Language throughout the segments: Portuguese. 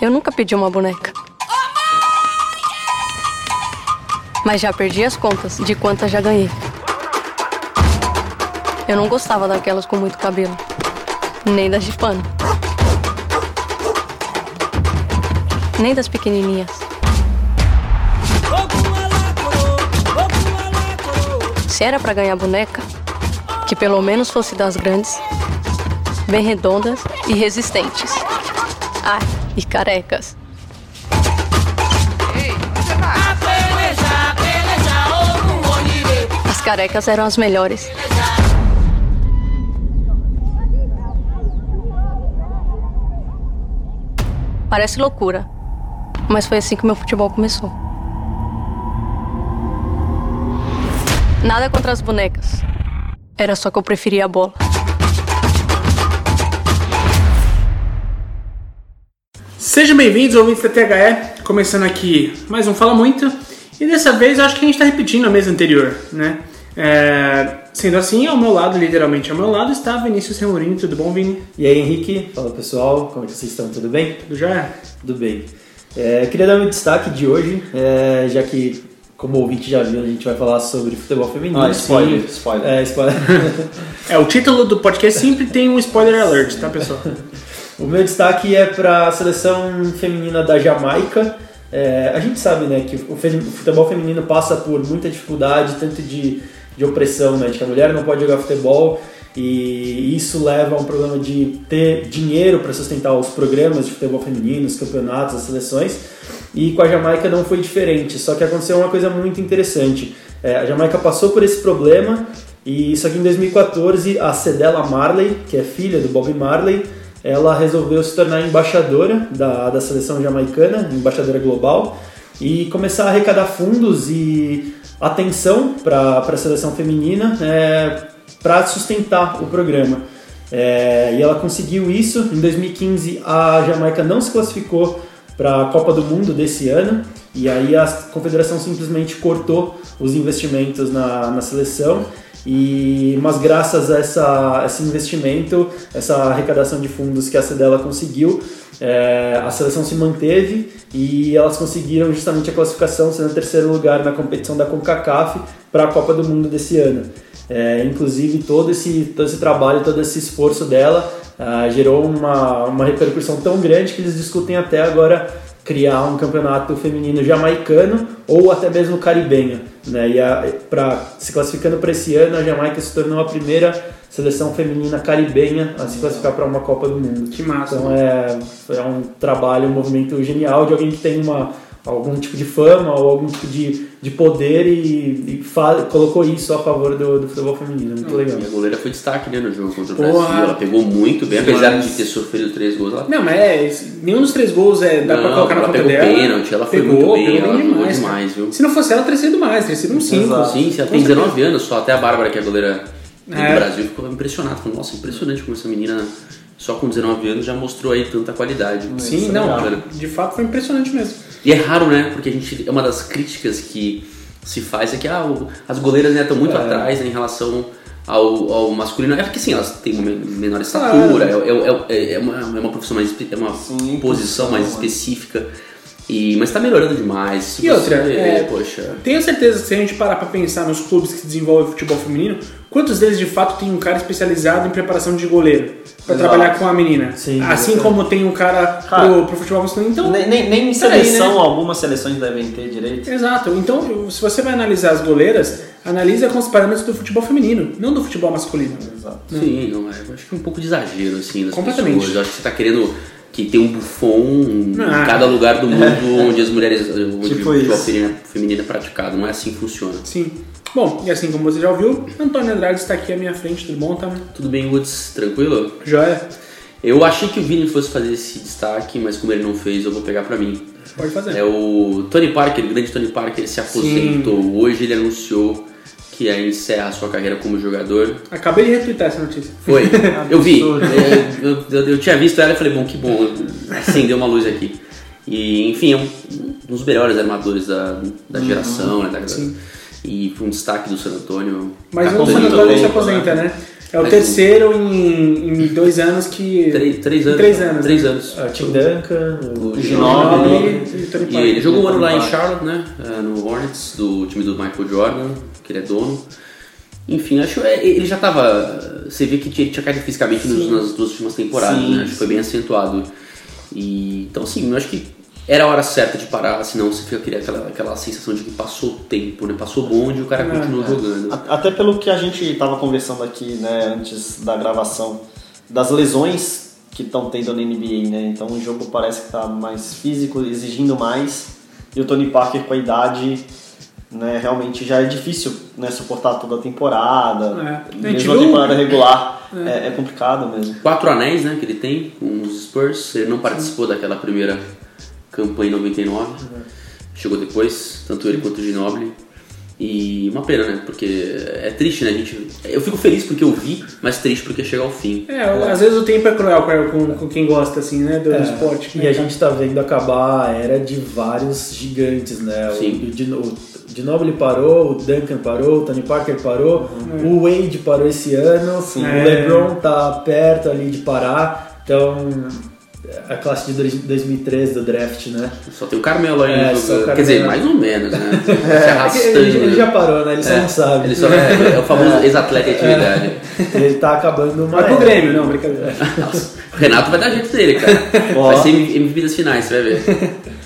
Eu nunca pedi uma boneca. Mas já perdi as contas de quantas já ganhei. Eu não gostava daquelas com muito cabelo, nem das de pano, nem das pequenininhas. Se era pra ganhar boneca, que pelo menos fosse das grandes, bem redondas e resistentes. Ah, e carecas. As carecas eram as melhores. Parece loucura, mas foi assim que meu futebol começou. Nada contra as bonecas. Era só que eu preferia a bola. Sejam bem-vindos, ouvintes da THE. Começando aqui mais um Fala Muito. E dessa vez eu acho que a gente está repetindo a mesa anterior, né? É, sendo assim, ao meu lado, literalmente ao meu lado, está Vinícius Remorini. Tudo bom, Vini? E aí, Henrique? Fala pessoal, como é que vocês estão? Tudo bem? Tudo já? Tudo bem. É, eu queria dar meu destaque de hoje, é, já que, como o ouvinte já viu, a gente vai falar sobre futebol feminino. Ah, spoiler, Sim. spoiler. É, spoiler. É, o título do podcast sempre tem um spoiler alert, tá, pessoal? o meu destaque é para a seleção feminina da Jamaica. É, a gente sabe né, que o, futebol feminino passa por muita dificuldade, tanto de, de opressão, né, de que a mulher não pode jogar futebol e isso leva a um problema de ter dinheiro para sustentar os programas de futebol feminino, os campeonatos, as seleções. E com a Jamaica não foi diferente, só que aconteceu uma coisa muito interessante. É, a Jamaica passou por esse problema e só que em 2014 a Cedella Marley, que é filha do Bob Marley, ela resolveu se tornar embaixadora da, da seleção jamaicana, embaixadora global, e começar a arrecadar fundos e atenção para a seleção feminina para sustentar o programa. É, e ela conseguiu isso. Em 2015, a Jamaica não se classificou para a Copa do Mundo desse ano, e aí a confederação simplesmente cortou os investimentos na, na seleção. E, mas graças a essa, esse investimento, essa arrecadação de fundos que a Cedela conseguiu, é, a seleção se manteve e elas conseguiram justamente a classificação, sendo terceiro lugar na competição da CONCACAF para a Copa do Mundo desse ano. É, inclusive todo esse, todo esse trabalho, todo esse esforço dela ah, gerou uma, uma repercussão tão grande que eles discutem até agora criar um campeonato feminino jamaicano ou até mesmo caribenho. Né? E a, pra, se classificando para esse ano, a Jamaica se tornou a primeira seleção feminina caribenha a se classificar para uma Copa do Mundo. Que massa. Então é, é um trabalho, um movimento genial de alguém que tem uma, algum tipo de fama ou algum tipo de, de poder e, e colocou isso a favor do, do futebol feminino. Muito legal. E a goleira foi destaque né, no jogo contra o Porra. Brasil. Ela pegou muito bem, apesar de ter sofrido três gols. Ela, Não, mas é, nenhum dos três gols é, dá pra Não, colocar na ela conta pegou dela. pênalti, ela foi pegou, muito bem, pegou ela cara. demais, viu? Se não fosse ela, teria sido mais, teria sido um 5. Exato. Sim, ela tem 19 anos só. Até a Bárbara, que é a goleira do É. Brasil, ficou impressionada. Falou, nossa, impressionante como essa menina, só com 19 anos, já mostrou aí tanta qualidade. Sim, não, legal. de fato foi impressionante mesmo. E é raro, né? Porque a gente é uma das críticas que se faz é que ah, o- as goleiras né, estão muito atrás né, em relação ao, ao masculino. É porque sim, elas têm uma men- menor estatura, é, é- é- é uma, é uma profissão mais é uma Sim, posição mais né? específica. E, mas tá melhorando demais. E outra, é, poxa. Tenho certeza que se a gente parar pra pensar nos clubes que desenvolvem futebol feminino, quantos deles de fato tem um cara especializado em preparação de goleiro pra Exato. trabalhar com a menina? Sim, assim exatamente. como tem um cara, Cara, pro, pro futebol masculino. Então, Nem, nem, nem seleção, né? algumas seleções devem ter direito. Exato. Então, se você vai analisar as goleiras, analisa com os parâmetros do futebol feminino, não do futebol masculino. Exato. Sim, não, é, eu acho que é um pouco de exagero assim das Completamente. pessoas. Eu acho que você tá querendo que tem um bufão Ah. em cada lugar do mundo onde as mulheres, onde Tipo o feminino, feminino é praticado. Não é assim que funciona. Sim. Bom, e assim como você já ouviu, Antônio Andrade está aqui à minha frente, tudo bom, tá? Tudo bem, Woods? Tranquilo? Joia? Eu achei que o Vini fosse fazer esse destaque, mas como ele não fez, eu vou pegar pra mim. Pode fazer. É o Tony Parker, o grande Tony Parker, se aposentou. Hoje ele anunciou que ia encerrar sua carreira como jogador. Acabei de retweetar essa notícia. Foi, eu vi. É, eu, eu- eu tinha visto ela e falei, bom, que bom, acendeu uma luz aqui. E, enfim, é um, um dos melhores armadores da, da geração, né? da- Sim. e foi um destaque do San Antonio. Mas Tá o San bem. se aposenta, né? É o Mais terceiro em, em dois anos que. Três, três anos. Três anos, Três né? anos. Ah, Tim Duncan, O o Ginobili. Ginobili e E ele jogou um ano lá em. Charlotte, né? eh, No Hornets, do time do Michael Jordan, que ele é dono. Enfim, acho que ele já tava. Você vê que ele tinha caído fisicamente nos- nas duas últimas temporadas, Sim, né? Acho que foi bem acentuado. E, então, assim, eu acho que era a hora certa de parar, senão você fica aquele- aquela, aquela sensação de que passou o tempo, né? Passou o bonde e o cara É, continua é. jogando. Até pelo que a gente estava conversando aqui, né, antes da gravação, das lesões que estão tendo na NBA, né? Então o jogo parece que tá mais físico, exigindo mais. E o Tony Parker com a idade, né, realmente já é difícil, né, suportar toda a temporada. É. Mesmo a temporada regular é, é complicado mesmo. Quatro anéis, né? Que ele tem com os Spurs. Ele não participou daquela primeira campanha em 99. Chegou depois, tanto ele quanto o Ginobili. E uma pena, né? Porque é triste, né? A gente, eu fico feliz porque eu vi, mas triste porque chega ao fim. É, às vezes o tempo é cruel com, com quem gosta, assim, né, do É, esporte. E né, a cara? gente tá vendo acabar a era de vários gigantes, né? O- Sim. O, o Ginobili parou, o Duncan parou, o Tony Parker parou, o Wade parou esse ano, o É. LeBron tá perto ali de parar. Então, a classe de dois- 2013 do draft, né? Só tem o Carmelo aí É, só o jogando. Quer dizer, mais ou menos, né? Se É arrastando. ele, ele né? já parou, né? Ele só É, não sabe. Ele só é, é o famoso ex-atleta em atividade. Ele tá acabando uma. Vai pro. Grêmio, não, brincadeira. Nossa, o Renato vai dar jeito dele, cara. Vai ser MVP das finais, você vai ver.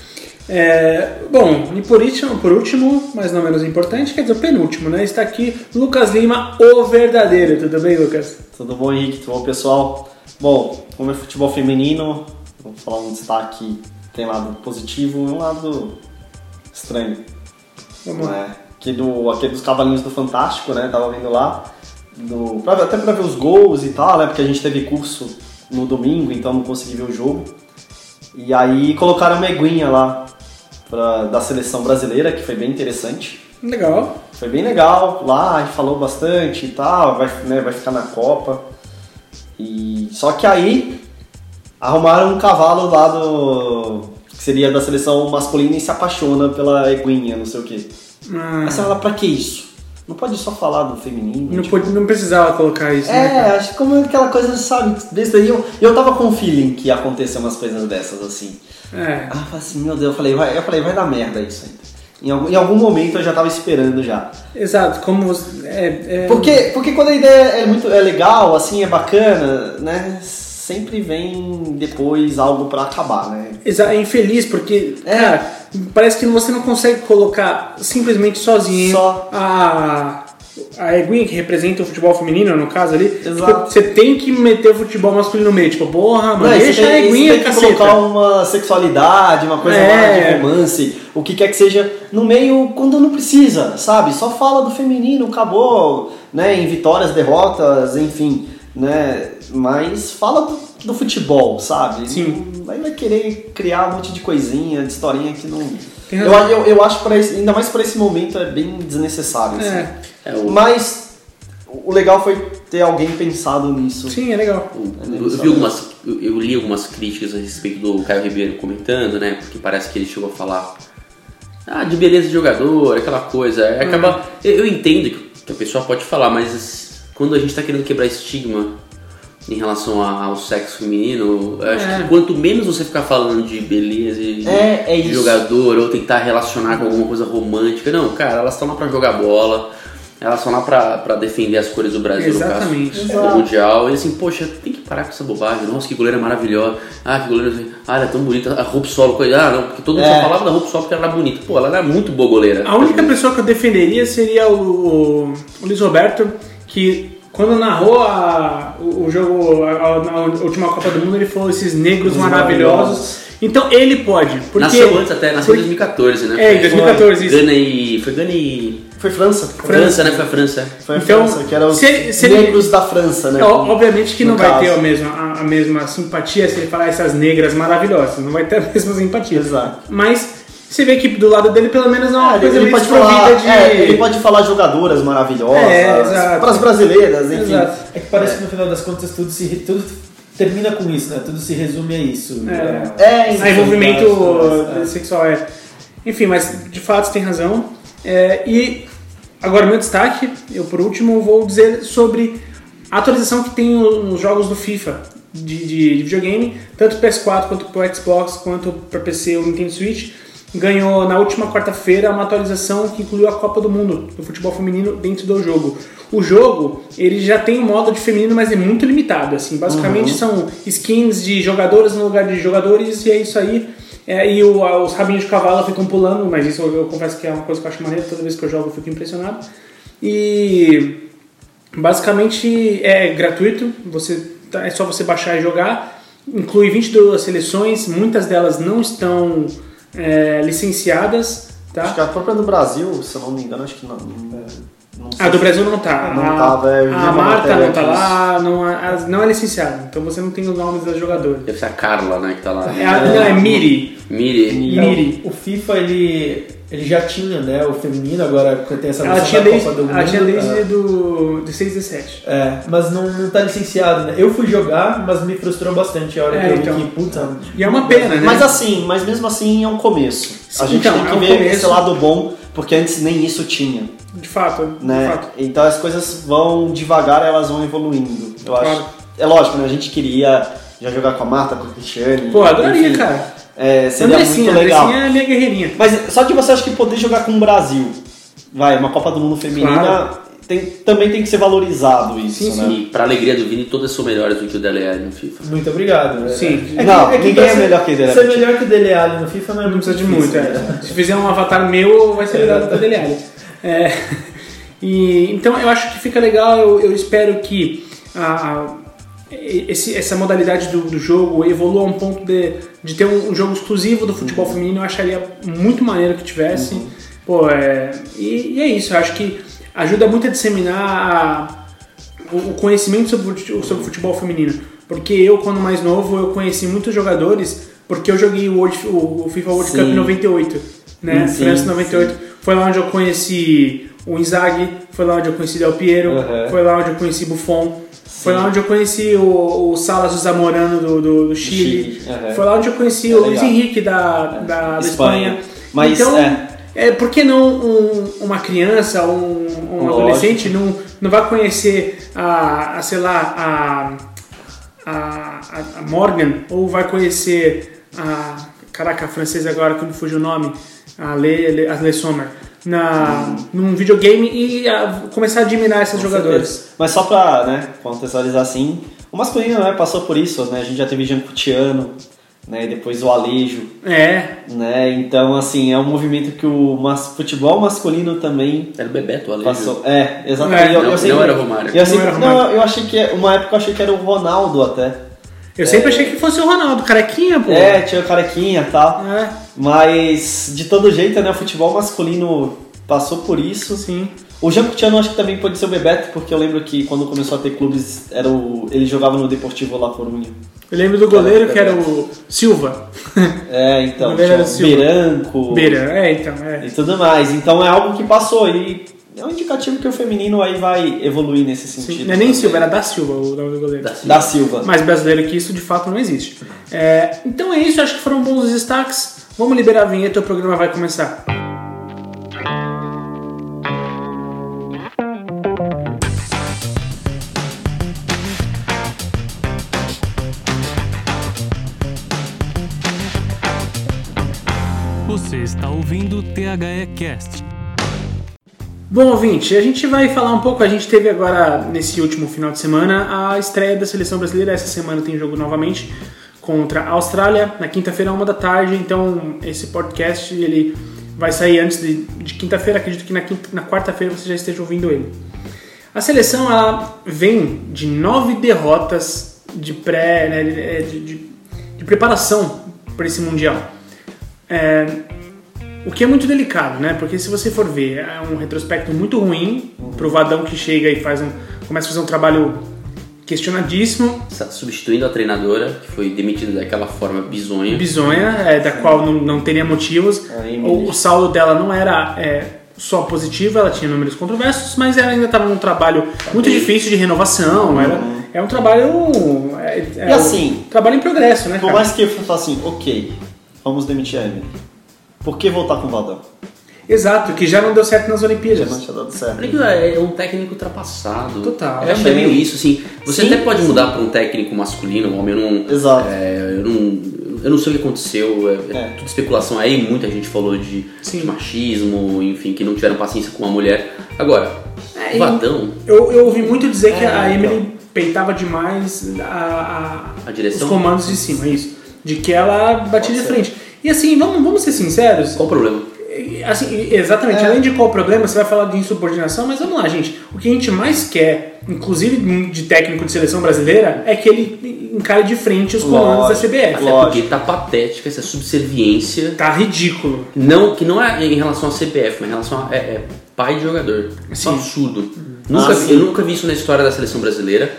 É, bom, e por último, por último, mas não menos importante, quer dizer, o penúltimo, né? Está aqui Lucas Lima, o verdadeiro. Tudo bem, Lucas? Tudo bom, Henrique? Tudo bom, pessoal? Bom, como é futebol feminino, vou falar um destaque, tem lado positivo e um lado estranho. Vamos lá. né? Que do, aquele dos cavalinhos do Fantástico, né? Tava vendo lá. Do, pra- até pra ver os gols e tal, né? Porque a gente teve curso no domingo, então não consegui ver o jogo. E aí colocaram uma eguinha lá pra, da seleção brasileira, que foi bem interessante. Legal. Foi bem legal lá, falou bastante e tal, vai, né, vai ficar na Copa. E só que aí arrumaram um cavalo lá do. que seria da seleção masculina e se apaixona pela eguinha, não sei o quê. Ah, Aí você fala, pra que isso? Não pode só falar do feminino? não, tipo, pode- não precisava colocar isso, né? é, cara? acho que como aquela coisa, sabe, desse daí eu, eu tava com um feeling que ia acontecer umas coisas dessas assim. É. Ah, eu falei assim, meu Deus, eu falei, vai, eu falei, vai dar merda isso ainda. Em algum, em algum momento eu já tava esperando já. Exato, como você. É, é- Porque, porque quando a ideia é muito é legal, assim, é bacana, né? Sempre vem depois algo pra acabar, né? Exa- é infeliz porque, É. cara, parece que você não consegue colocar simplesmente sozinho Só. a. A eguinha que representa o futebol feminino, no caso ali, Exato. tipo, você tem que meter o futebol masculino no meio. Tipo, porra, mano, Não, deixa a tem, eguinha, você tem que caceta. colocar uma sexualidade, uma coisa É. de romance, o que quer que seja, no meio quando não precisa, sabe? Só fala do feminino, acabou, né? Em vitórias, derrotas, enfim, né? Mas fala do, do futebol, sabe? Sim. Aí vai querer criar um monte de coisinha, de historinha que não. Eu, eu, eu acho, pra esse, ainda mais para esse momento, é bem desnecessário. assim. É, É, o, Mas o legal foi ter alguém pensado nisso. sim, é legal. o- eu, eu vi algumas, eu, eu li algumas críticas a respeito do Caio Ribeiro comentando, né? Porque parece que ele chegou a falar ah, de beleza de jogador, aquela coisa. É, acaba, eu, eu entendo que que a pessoa pode falar, mas quando a gente tá querendo quebrar estigma em relação ao sexo feminino, eu acho É. que quanto menos você ficar falando de beleza e de, É, é de jogador ou tentar relacionar com alguma coisa romântica, não, cara, elas estão lá pra jogar bola. Elas estão lá pra, pra defender as cores do Brasil, Exatamente. no caso Exato. do Mundial. E assim, poxa, tem que parar com essa bobagem. Nossa, que goleira maravilhosa. Ah, que goleira. Ah, ela é tão bonita. A roupa solo. coisa. Ah, não, porque todo mundo É. só falava da roupa solo porque ela era bonita. Pô, ela era muito boa goleira. A única pessoa que eu defenderia seria o, o, o Luiz Roberto, que quando narrou a- o, o jogo, a, a- na última Copa do Mundo, ele falou esses negros Os maravilhosos. maravilhosos. Então ele pode. Porque, Nasceu antes até, nasceu em porque- 2014, né? É, em 2014, isso. Gana e. Foi Gana e. Foi França. França, né? Foi a França. Foi a Então, França, que eram os se ele- se ele- negros da França, né? Ó, obviamente que No não vai caso. ter a mesma, a, a mesma simpatia se ele falar essas negras maravilhosas. Não vai ter a mesma simpatia. Exato. Mas você vê que do lado dele pelo menos é uma ele, coisa ele meio pode falar, de. é, ele pode falar jogadoras maravilhosas, É, para as brasileiras, enfim. Exato. É que parece que no final das contas tudo se tudo termina com isso, né? Tudo se resume a isso. né? É. É, envolvimento é. sexual é. Enfim, mas de fato você tem razão. É, e agora meu destaque, eu por último vou dizer sobre a atualização que tem no- nos jogos do FIFA de, de- de videogame, tanto PS4 quanto para Xbox, quanto para PC ou Nintendo Switch, ganhou na última quarta-feira uma atualização que incluiu a Copa do Mundo do futebol feminino dentro do jogo. O jogo, ele já tem um modo de feminino, mas é muito limitado, assim. Basicamente são skins de jogadoras no lugar de jogadores e é isso aí. É, e o- os rabinhos de cavalo ficam pulando, mas isso eu, eu confesso que é uma coisa que eu acho maneira, toda vez que eu jogo eu fico impressionado. E basicamente é gratuito, você, tá- é só você baixar e jogar. Inclui 22 seleções, muitas delas não estão é, licenciadas, Acho que tá? a própria do Brasil, se eu não me engano, acho que não. não- sei A do Brasil não tá. Não a, tava, é, eu vi a Marta não tá lá, não, é- não é licenciada, então você não tem os nomes das jogadoras. Deve ser a Carla, né, que tá lá. É, a, não, é Miri. Miri. Miri. O FIFA ele, ele já tinha, né, o feminino, agora tem essa Ela tinha da desde, Copa do ela tinha Mundo, desde é. do, de 6 e 17. É, mas não, não tá licenciado, né? Eu fui jogar, mas me frustrou bastante a hora É, que eu então. vi que, puta... E é uma pena, né? Mas assim, mas mesmo assim é um começo. A Sim, gente então, tem que é um ver começo. esse lado bom, porque antes nem isso tinha. De fato, né? de fato. Então as coisas vão devagar, elas vão evoluindo. Eu acho. Claro. É lógico, né? A gente queria já jogar com a Marta, com a Cristiane. Pô, adoraria, enfim, cara. É, seria Andressinha, muito legal. Andressinha é minha guerreirinha. Mas só de você acho que poder jogar com o Brasil, vai, uma Copa do Mundo feminina, Claro. tem, também tem que ser valorizado isso, Sim, né? E pra alegria do Vini, todas são melhores do que o Dele Alli no FIFA. Muito obrigado. né? Sim. É Não, ninguém pra é ser- melhor que o Dele Ser Alli. melhor que o Dele Alli no FIFA não é Não muito precisa de muito, difícil, é. né? Se fizer um avatar meu, vai ser melhor do que o dele ali. É, e, então eu acho que fica legal, eu, eu espero que a, esse- essa modalidade do, do jogo evolua a um ponto de, de ter um, um jogo exclusivo do futebol feminino, eu acharia muito maneiro que tivesse. Pô, é, e, e é isso, eu acho que ajuda muito a disseminar a- o, o conhecimento sobre, sobre futebol feminino. Porque eu, quando mais novo, eu conheci muitos jogadores porque eu joguei o, World- o- o FIFA World Cup Sim. em 98, né? Sim, França 98. Foi lá onde eu conheci o Inzaghi, foi lá onde eu conheci Del Piero, Uhum. foi lá onde eu conheci Buffon, foi lá onde eu conheci o, o Salas o Zamorano do, do, do Chile, Chile, uhum. foi lá onde eu conheci É o Luiz. Henrique da, da, da Espanha. Espanha. Mas, então, é. é, por que não um- uma criança, um, um adolescente não, não vai conhecer a, a, sei lá, a, a, a- a Morgan, ou vai conhecer a, caraca, a francesa agora que me fugiu o nome, a Le, Le, a Le Sommer, na, num videogame e a- começar a admirar essas Com jogadoras. certeza. Mas só pra né, contextualizar assim, o masculino né, passou por isso, né? A gente já teve Jean Cutiano, né? e depois o Alejo, É, né? Então, assim, é um movimento que o mas- futebol masculino também Era o Bebeto, o Alejo. passou. É, exatamente. É, Eu- não- eu sempre- não era Romário. Eu, sempre, Não era não, Romário. eu achei que uma época eu achei que era o Ronaldo até. eu sempre achei que fosse o Ronaldo, carequinha, pô. É, tinha o carequinha e tal. É, Mas de todo jeito, né, o futebol masculino passou por isso. sim. O Jean Coutinho acho que também pode ser o Bebeto, porque eu lembro que quando começou a ter clubes, era o, ele jogava no Deportivo La Coruña. Eu lembro do goleiro que era o Silva. É, então, O tinha Beira o Silva. Beranco Beira, é, então, é. e tudo mais. Então é algo que passou e é um indicativo que o feminino aí vai evoluir nesse sentido. Sim, não é nem. Silva, era da Silva o nome do goleiro. Da Silva. Da Silva. Mais brasileiro que isso, de fato, não existe. É, então é isso, acho que foram bons os destaques. Vamos liberar a vinheta, o programa vai começar. Você está ouvindo o THE Cast. Bom, ouvinte, a gente vai falar um pouco. A gente teve agora, nesse último final de semana, a estreia da seleção brasileira. Essa semana tem jogo novamente contra a Austrália, na quinta-feira, uma da tarde. Então, esse podcast ele vai sair antes de, de quinta-feira. Acredito que na, na quarta-feira você já esteja ouvindo ele. A seleção ela vem de nove derrotas de pré, né, de- de- de preparação para esse mundial. É, o que é muito delicado, né? Porque se você for ver, é um retrospecto muito ruim pro Vadão que chega e faz um, começa a fazer um trabalho questionadíssimo, Está substituindo a treinadora, que foi demitida daquela forma bizonha. bizonha, é, da qual não, não teria motivos. O, o saldo dela não era é, só positivo, ela tinha números controversos, mas ela ainda estava num trabalho muito difícil de renovação. Era, é um trabalho. É, é E assim, um trabalho em progresso, né? Por Cara? mais que eu fale assim, ok, vamos demitir a Emily. Por que voltar com o Valdão? Exato, que já não deu certo nas Já Olimpíadas. não tinha dado certo. Que é um técnico ultrapassado. Total. Eu é meio isso, assim. Você Sim. até pode mudar para um técnico masculino, um homem. Eu não, Exato. é, eu não, eu não sei o que aconteceu. É, é É. tudo especulação aí. Muita gente falou de, Sim. de machismo, enfim, que não tiveram paciência com a mulher. Agora, É, o Vadão, Eu, eu ouvi muito dizer que É, a então. Emily peitava demais a, a direção. os comandos de cima, isso. De que ela batia de frente. E assim, vamos, vamos ser sinceros. Qual o problema? Assim, exatamente, É. além de qual o problema, você vai falar de insubordinação, mas vamos lá, gente. O que a gente mais quer, inclusive de técnico de seleção brasileira, é que ele encare de frente os comandos da CBF. Até Lógico. porque tá patética essa subserviência. Tá ridículo. Não, que não é em relação à CBF, mas em relação a é, é pai de jogador. Isso é um Sim. absurdo. Nunca, Ah, eu nunca vi isso na história da seleção brasileira.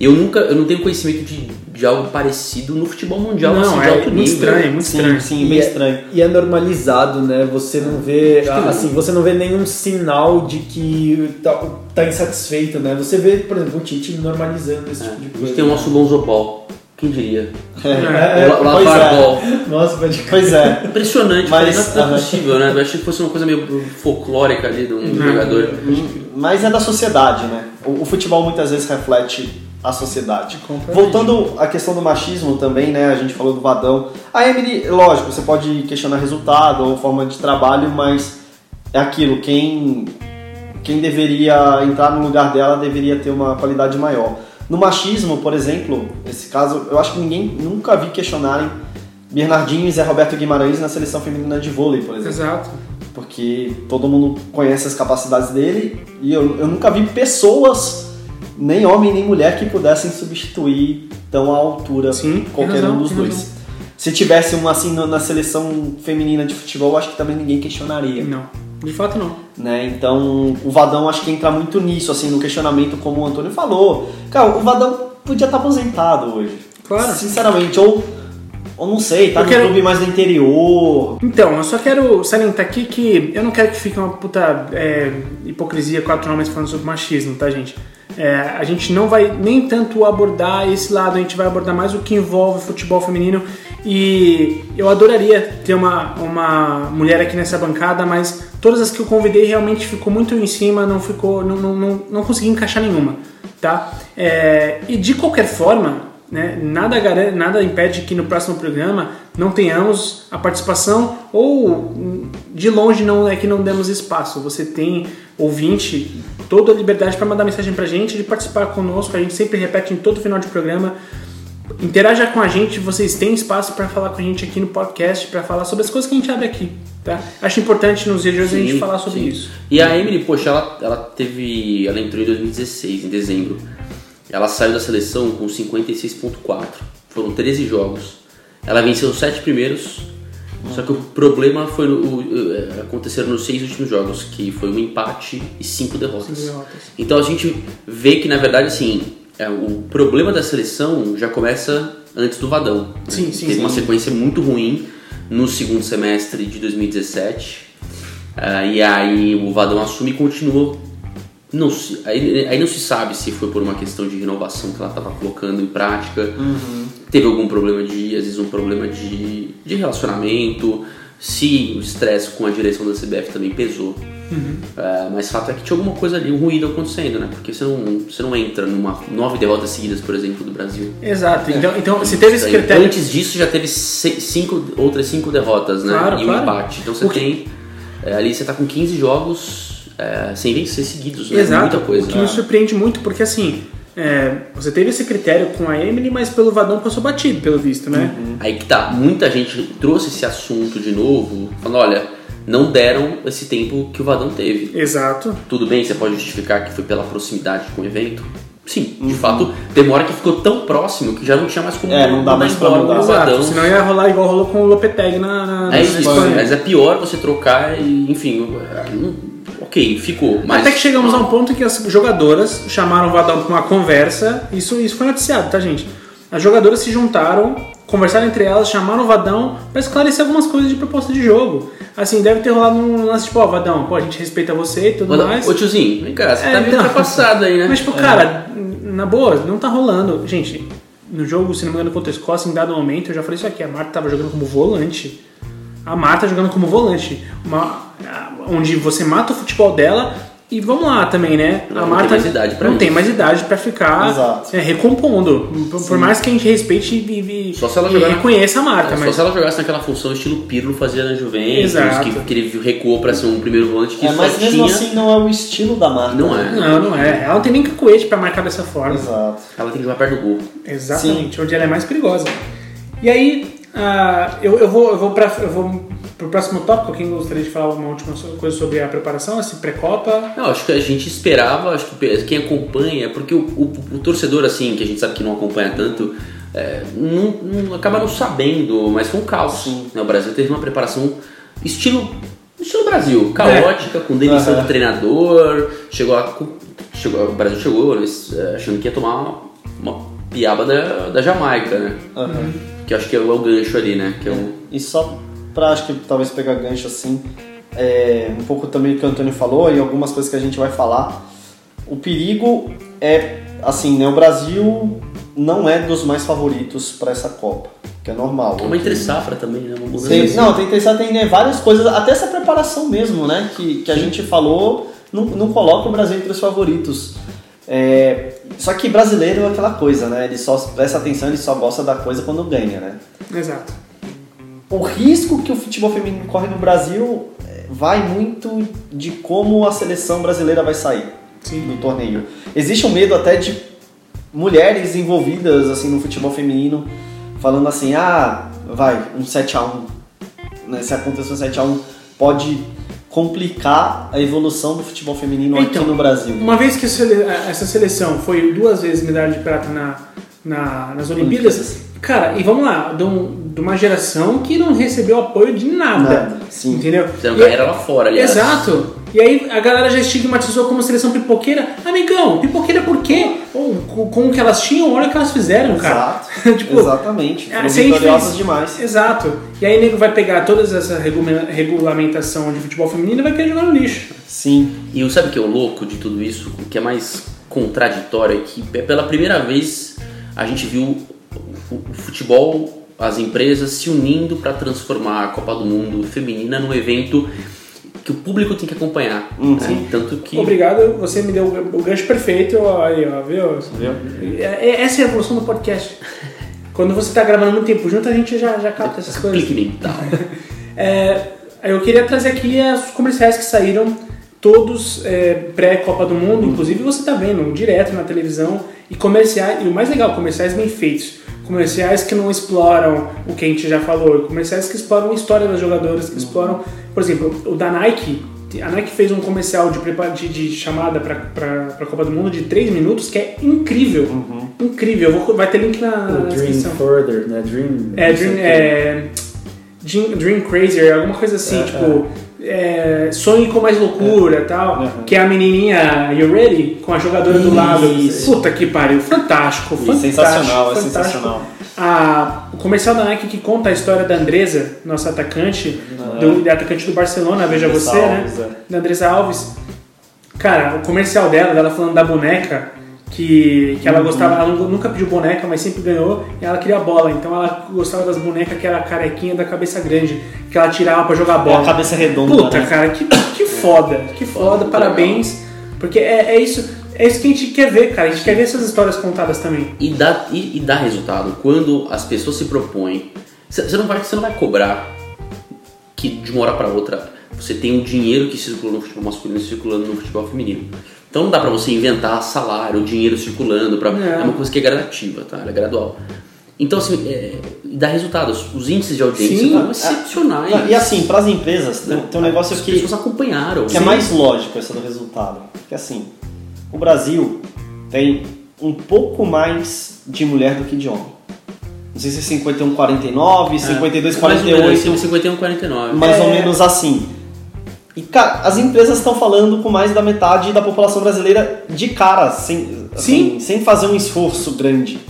Eu nunca, eu não tenho conhecimento de, de algo parecido no futebol mundial, Não, assim, de é alto muito nível. estranho, é muito Sim, estranho. sim, E bem é- estranho. E é normalizado, né? Você não vê, não. assim, você não vê nenhum sinal de que tá, tá insatisfeito, né? Você vê, por exemplo, o Tite normalizando esse É, tipo de a coisa. gente tem o nosso Lonzobol. Quem diria? É, É, o La- pois é. Lavarbol. Nossa, pode Pois é. Impressionante, Mas, não é possível, né? Eu achei que fosse uma coisa meio folclórica ali de um jogador. Mas é da sociedade, né? O, o futebol muitas vezes reflete a sociedade. Voltando à questão do machismo também, né? A gente falou do Vadão. A Emily, lógico, você pode questionar resultado ou forma de trabalho, mas é aquilo, quem, quem deveria entrar no lugar dela deveria ter uma qualidade maior. No machismo, por exemplo, esse caso, eu acho que ninguém nunca vi questionarem Bernardinho e Zé Roberto Guimarães na seleção feminina de vôlei, por exemplo Exato. porque todo mundo conhece as capacidades dele e eu, eu nunca vi pessoas, nem homem nem mulher, que pudessem substituir tão à altura Sim, qualquer razão, um dos dois. razão. Se tivesse um assim na, na seleção feminina de futebol, acho que também ninguém questionaria. Não, de fato não. Né? Então o Vadão acho que entra muito nisso, assim, no questionamento, como o Antônio falou. Cara, o Vadão podia estar aposentado hoje. Claro. Sinceramente, ou, ou não sei, tá Eu no quero- clube mais do interior. Então, eu só quero salientar aqui que eu não quero que fique uma puta é, hipocrisia quatro homens falando sobre machismo, tá, gente? É, a gente não vai nem tanto abordar esse lado, a gente vai abordar mais o que envolve futebol feminino e eu adoraria ter uma, uma mulher aqui nessa bancada, mas todas as que eu convidei realmente ficou muito em cima, não ficou, não, não, não, não consegui encaixar nenhuma, tá? É, e de qualquer forma, né, nada, garante, nada impede que no próximo programa não tenhamos a participação ou de longe não é que não demos espaço. Você tem ouvinte toda a liberdade para mandar mensagem pra gente, de participar conosco. A gente sempre repete em todo final de programa. Interaja com a gente, vocês têm espaço para falar com a gente aqui no podcast, para falar sobre as coisas que a gente abre aqui, tá? Acho importante nos dias de hoje a gente Sim, falar sobre sim. isso. E a Emily, poxa, ela, ela teve. Ela entrou em 2016, em dezembro. Ela saiu da seleção com 56,4. Foram 13 jogos. Ela venceu os 7 primeiros. Só que o problema foi no, o- eh, aconteceram nos seis últimos jogos, que foi um empate e cinco derrotas. Derrotas. Então a gente vê que na verdade assim, é, o problema da seleção já começa antes do Vadão. né? Sim, sim, Teve uma sim. sequência muito ruim no segundo semestre de 2017. ah, e aí o Vadão assume e continua. Não se, aí, aí não se sabe se foi por uma questão de renovação que ela estava colocando em prática. Uhum. Teve algum problema de, às vezes, um problema de, de relacionamento. Se o estresse com a direção da CBF também pesou. Uhum. É, mas fato é que tinha alguma coisa ali, um ruído acontecendo, né? Porque você não, você não entra numa nove derrotas seguidas, por exemplo, do Brasil. Exato. Então, então se teve esse critério. Antes disso já teve se- cinco, outras cinco derrotas, né? Claro, e um claro. empate. Então você O que- tem. é, ali você tá com 15 jogos é, sem vencer seguidos, né? Exato. Muita coisa. O que me surpreende muito, porque assim, é, você teve esse critério com a Emily, mas pelo Vadão passou batido, pelo visto, né? Aí que tá, muita gente trouxe esse assunto de novo, falando, olha, não deram esse tempo que o Vadão teve. Exato. Tudo bem, você pode justificar que foi pela proximidade com o evento? Sim, Uhum. de fato, demora que ficou tão próximo que já não tinha mais como É, não dá mais pra mudar. o Exato. Vadão. Senão ia rolar igual rolou com o Lopetegui na, na, É na isso, Espanha. mas é pior você trocar e, enfim, não- ok, ficou, mas... Até que chegamos a um ponto que as jogadoras chamaram o Vadão para uma conversa. Isso, isso foi noticiado, tá, gente? As jogadoras se juntaram, conversaram entre elas, chamaram o Vadão para esclarecer algumas coisas de proposta de jogo. Assim, deve ter rolado um lance tipo, ó, Vadão, pô, a gente respeita você e tudo Vadão, mais. Ô tiozinho, vem cá, você É, tá meio ultrapassado aí, né? Mas, tipo, cara, na boa, não tá rolando. Gente, no jogo, se não me engano, contra a Escócia, em dado momento, eu já falei isso aqui, a Marta tava jogando como volante. A Marta jogando como volante. Uma, onde você mata o futebol dela e vamos lá também, né? Não, a não Marta tem mais idade pra não tem mais idade pra ficar é, recompondo. Por, por mais que a gente respeite e, e, Só se ela e jogar reconheça a Marta, É, Só mas se ela jogasse naquela função estilo Pirlo fazia na Juventus, Exato. que, que ele recuou pra ser um primeiro volante que É, só mas mesmo tinha... assim não é o estilo da marca. Não é. não, não é. Ela não tem nem cacuete pra marcar dessa forma. Exato. Ela tem que jogar perto do gol. Exatamente, onde ela é mais perigosa. E aí, ah, eu, eu vou, eu vou, pra, eu vou pro próximo tópico. Quem gostaria de falar uma última coisa sobre a preparação, esse pré-copa? Não, acho que a gente esperava, acho que quem acompanha, porque o, o- o torcedor, assim, que a gente sabe que não acompanha tanto, é, não, não- acaba não sabendo, mas foi um caos. né? O Brasil teve uma preparação estilo, estilo Brasil, caótica, com demissão Aham. do treinador, chegou a, chegou, o Brasil chegou eles, é, achando que ia tomar uma, uma piaba da, da Jamaica, né? Aham. Que eu acho que é o, é o gancho ali, né? Que é o, E só pra acho que talvez pegar gancho assim, é, um pouco também do que o Antônio falou e algumas coisas que a gente vai falar. O perigo é, assim, né? O Brasil não é dos mais favoritos para essa Copa, que é normal. uma entre safra também, né? Uma Tem, assim. não, tem que pensar, tem né, várias coisas, até essa preparação mesmo, né? Que, que a gente falou, não, não coloca o Brasil entre os favoritos. É, só que brasileiro é aquela coisa, né? Ele só presta atenção, ele só gosta da coisa quando ganha, né? Exato. O risco que o futebol feminino corre no Brasil é, vai muito de como a seleção brasileira vai sair Sim. do torneio. Existe um medo até de mulheres envolvidas assim no futebol feminino falando assim, ah, vai, um 7 a 1 né? Se acontecer um 7 a 1 pode complicar a evolução do futebol feminino Então, aqui no Brasil. Uma vez que essa seleção foi duas vezes medalha de prata na, na- nas Olimpíadas, cara, e vamos lá, um- de uma geração que não recebeu apoio de nada. Nada, sim. Entendeu? Fizeram E- carreira lá fora, aliás. Exato. E aí a galera já estigmatizou como seleção pipoqueira. Amigão, pipoqueira por quê? Ou, com, com o que elas tinham, olha o que elas fizeram, cara. Exato. tipo, Exatamente. é, Foram se a gente vitoriosas demais. Exato. E aí nego vai pegar toda essa regula- regulamentação de futebol feminino e vai querer jogar no lixo. Sim. E o- sabe o que é o louco de tudo isso? O que é mais contraditório é que é pela primeira vez a gente viu o, o futebol, as empresas se unindo para transformar a Copa do Mundo feminina num evento que o público tem que acompanhar. né? Tanto que Obrigado, você me deu o gancho perfeito. Aí, ó, viu? É- é- Essa é a evolução do podcast. Quando você tá gravando muito tempo junto, a gente já, já capta essas coisas. É, eu queria trazer aqui os comerciais que saíram, todos é, pré-Copa do Mundo, inclusive você tá vendo direto na televisão, e comerciais, e o mais legal, comerciais bem feitos. Comerciais que não exploram o que a gente já falou, comerciais que exploram a história das jogadoras, que exploram, por exemplo, o da Nike. A Nike fez um comercial de, de, de chamada para a Copa do Mundo de 3 minutos que é incrível. Incrível. Eu vou- vai ter link na, na descrição. Further, né? Dream. É, Dream, é, Dream, Crazier, alguma coisa assim, É, tipo, é, sonhe com mais loucura e tal, Uhum. que é a menininha You Ready? Com a jogadora do lado. Isso. Puta que pariu, fantástico, E fantástico. sensacional, é fantástico. sensacional. A, o comercial da Nike que conta a história da Andresa, nossa atacante, do, da atacante do Barcelona, veja Andressa você, Alves, né? é. Da Andressa Alves. Cara, o comercial dela, dela falando da boneca, que, que ela gostava, ela nu- nunca pediu boneca, mas sempre ganhou, e ela queria bola. Então ela gostava das bonecas que era a carequinha da cabeça grande, que ela tirava pra jogar É bola. a cabeça redonda, Puta, né? cara, que, que foda, que foda, parabéns. Porque é, é isso, é isso que a gente quer ver, cara. A gente quer ver essas histórias contadas também. E dá, e, e dá resultado quando as pessoas se propõem. Você não vai, você não vai cobrar que de uma hora para outra você tem o dinheiro que circula no futebol masculino circulando no futebol feminino. Então não dá pra você inventar salário, dinheiro circulando, pra, É. é. uma coisa que é gradativa, tá? Ela é gradual. Então, assim, é, dá resultados. Os índices de audiência Sim. são excepcionais. Não, E assim, para as empresas, tem, tem um negócio As que, pessoas acompanharam. que é mais lógico esse do resultado. Que assim, o Brasil tem um pouco mais de mulher do que de homem. Não sei se é 51, 49, 52, É. Mais ou menos, 48, assim, 51, 49. mais ou É. menos assim. E, cara, as empresas estão falando com mais da metade da população brasileira de cara, sem, assim, sem fazer um esforço grande.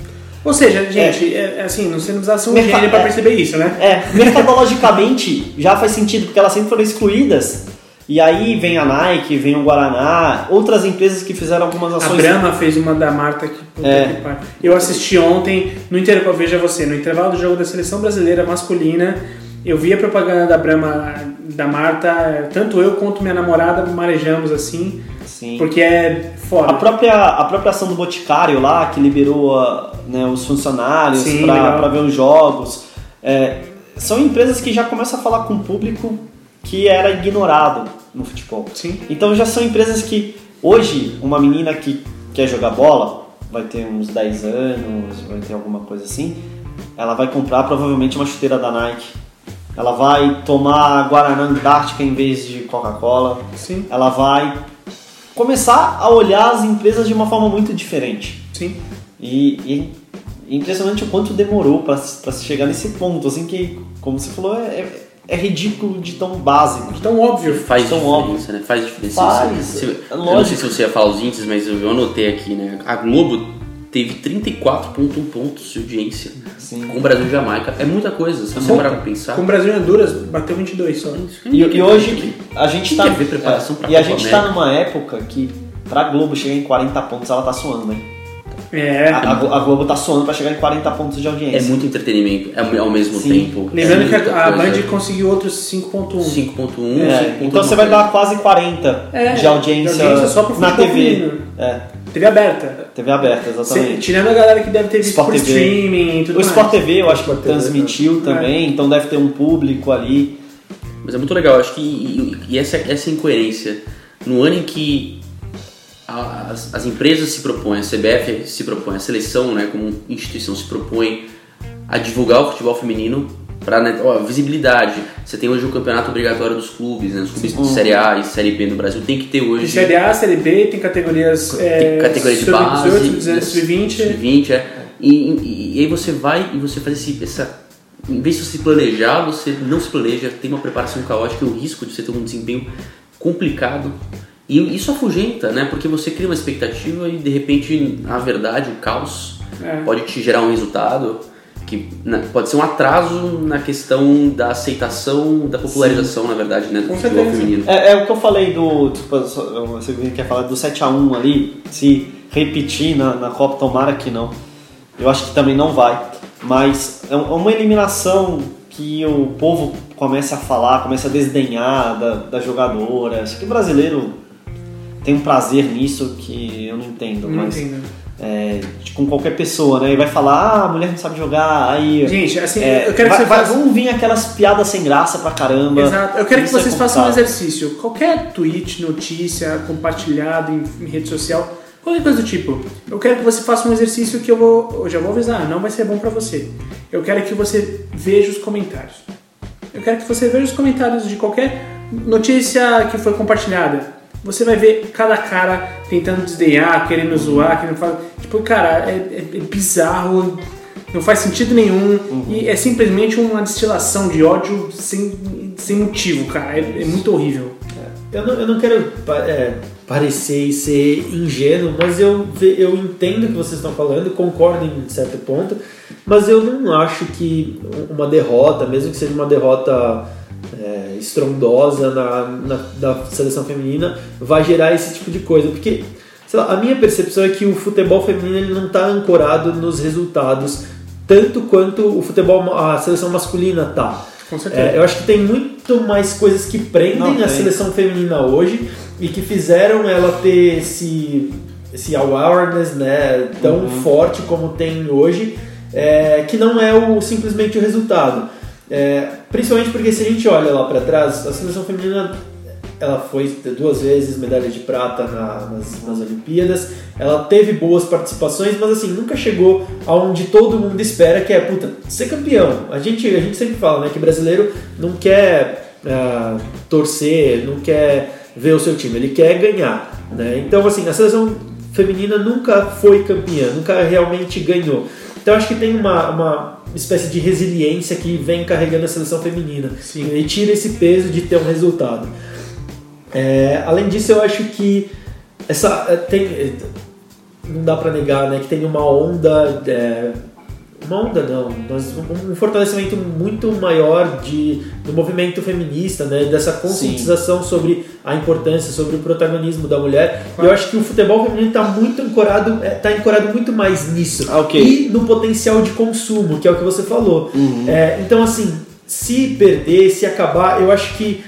Ou seja, gente, é, é assim, não precisa ser um Merca- gênio pra é. perceber isso, né? É, mercadologicamente já faz sentido, porque elas sempre foram excluídas. E aí vem a Nike, vem o Guaraná, outras empresas que fizeram algumas A ações. Brahma fez uma da Marta que, É. que. Eu assisti ontem, no intervalo, veja você, no intervalo do jogo da seleção brasileira masculina, Eu vi a propaganda da Brahma da Marta, tanto eu quanto minha namorada marejamos assim, Sim. porque é A foda. própria, a própria ação do Boticário lá, que liberou né, os funcionários para ver os jogos, é, são empresas que já começam a falar com o público que era ignorado no futebol. Sim. Então já são empresas que hoje uma menina que quer jogar bola, vai ter uns 10 anos, vai ter alguma coisa assim, ela vai comprar provavelmente uma chuteira da Nike. Ela vai tomar Guaraná Antártica em vez de Coca-Cola. Sim, Ela vai começar a olhar as empresas de uma forma muito diferente. sim. E, e impressionante o quanto demorou para se chegar nesse ponto, assim que, como você falou, é, é, é ridículo de tão básico. Tão óbvio. Faz Tão diferença, né? Faz diferença. Faz, Se- é eu não sei se você ia falar os índices, mas eu anotei aqui, né? A Globo teve 34,1 pontos de audiência Sim. com o Brasil e Jamaica. É muita coisa, se você parar pra pensar. Com o Brasil e Honduras, bateu 22 só. E, e hoje a gente tá. ver preparação pra e a Copa gente tá América? numa época que pra Globo chegar em 40 pontos ela tá suando, hein? É. A, a Glo- a Globo tá suando pra chegar em 40 pontos de audiência. É muito entretenimento ao ao mesmo Sim. tempo. Lembrando É que a, a. Band conseguiu outros 5.1. 5.1, É, 5.1. então você vai dar quase 40 É, de, audiência de audiência só pro na TV. É, TV aberta. TV aberta, exatamente. tirando a galera que deve ter visto Sport por TV. streaming e tudo O mais. Sport TV eu acho que TV, transmitiu é. também, então deve ter um público ali. Mas é muito legal, eu acho que e, e essa, essa incoerência, no ano em que a- as, as empresas se propõem, a CBF se propõe, a seleção, né, como instituição se propõe a divulgar o futebol feminino para né, ó, visibilidade. Você tem hoje o campeonato obrigatório dos clubes, né, os clubes de Série A e Série B no Brasil tem que ter hoje Tem Série A, Série B, tem categorias. É, tem categoria de sub- base, 18, 19, sub-20. sub-20, é. E, e- e aí você vai e você faz esse, essa. Em vez de você se planejar, você não se planeja, tem uma preparação caótica e o risco de você ter um desempenho complicado. E isso afugenta, né? Porque você cria uma expectativa e de repente, na verdade, o caos É. pode te gerar um resultado que na- pode ser um atraso na questão da aceitação, da popularização, na verdade, né? Do Com futebol certeza. feminino. É, é o que eu falei do. Tipo, você quer falar do 7x1 ali, se repetir na, na Copa, tomara que não. Eu acho que também não vai. Mas é um- uma eliminação que o povo começa a falar, começa a desdenhar da, da jogadora. Acho que o brasileiro tem um prazer nisso que eu não entendo. Não mas entendo. É, com qualquer pessoa, né? E vai falar, ah, a mulher não sabe jogar, aí. Gente, assim, é, eu quero que vai, você vai- faça. Vão vir aquelas piadas sem graça pra caramba. Exato. Eu quero que é vocês façam um exercício. Qualquer tweet, notícia, compartilhado em, em rede social, qualquer coisa do tipo. Eu quero que você faça um exercício que eu vou. Eu já vou avisar, não vai ser bom pra você. Eu quero que você veja os comentários. Eu quero que você veja os comentários de qualquer notícia que foi compartilhada. Você vai ver cada cara tentando desdenhar, querendo zoar, querendo falar. Tipo, cara, é, é- é bizarro, não faz sentido nenhum. E é simplesmente uma destilação de ódio sem, sem motivo, cara. É, é muito horrível. Eu não, eu não quero é, parecer e ser ingênuo, mas eu, eu entendo o que vocês estão falando, concordo em certo ponto, mas eu não acho que uma derrota, mesmo que seja uma derrota é, estrondosa na, na- da seleção feminina, vai gerar esse tipo de coisa, porque sei lá, a minha percepção é que o futebol feminino ele não está ancorado nos resultados tanto quanto o futebol, a seleção masculina tá. Com certeza. É, eu acho que tem muito mais coisas que prendem Não, a seleção feminina hoje e que fizeram ela ter esse, esse awareness né, tão Uhum. forte como tem hoje, é, que não é o, simplesmente o resultado. É, principalmente porque se a gente olha lá para trás, a seleção feminina ela foi duas vezes medalha de prata na- nas, nas Olimpíadas, ela teve boas participações, mas assim, nunca chegou aonde todo mundo espera, que é, puta, ser campeão. A gente, a gente sempre fala, né, que brasileiro não quer ah, torcer, não quer ver o seu time, ele quer ganhar, né? Então, assim, a seleção feminina nunca foi campeã, nunca realmente ganhou. Então, acho que tem uma, uma espécie de resiliência que vem carregando a seleção feminina Sim. e tira esse peso de ter um resultado. É, além disso, eu acho que essa é, tem é, não dá pra negar, né, que tem uma onda é, uma onda não, mas um, fortalecimento muito maior de do movimento feminista, né, dessa conscientização sobre a importância, sobre o protagonismo da mulher. E eu acho que o futebol feminino está muito ancorado, é, tá ancorado muito mais nisso Ah, ok. e no potencial de consumo, que é o que você falou. É, então assim se perder, se acabar, eu acho que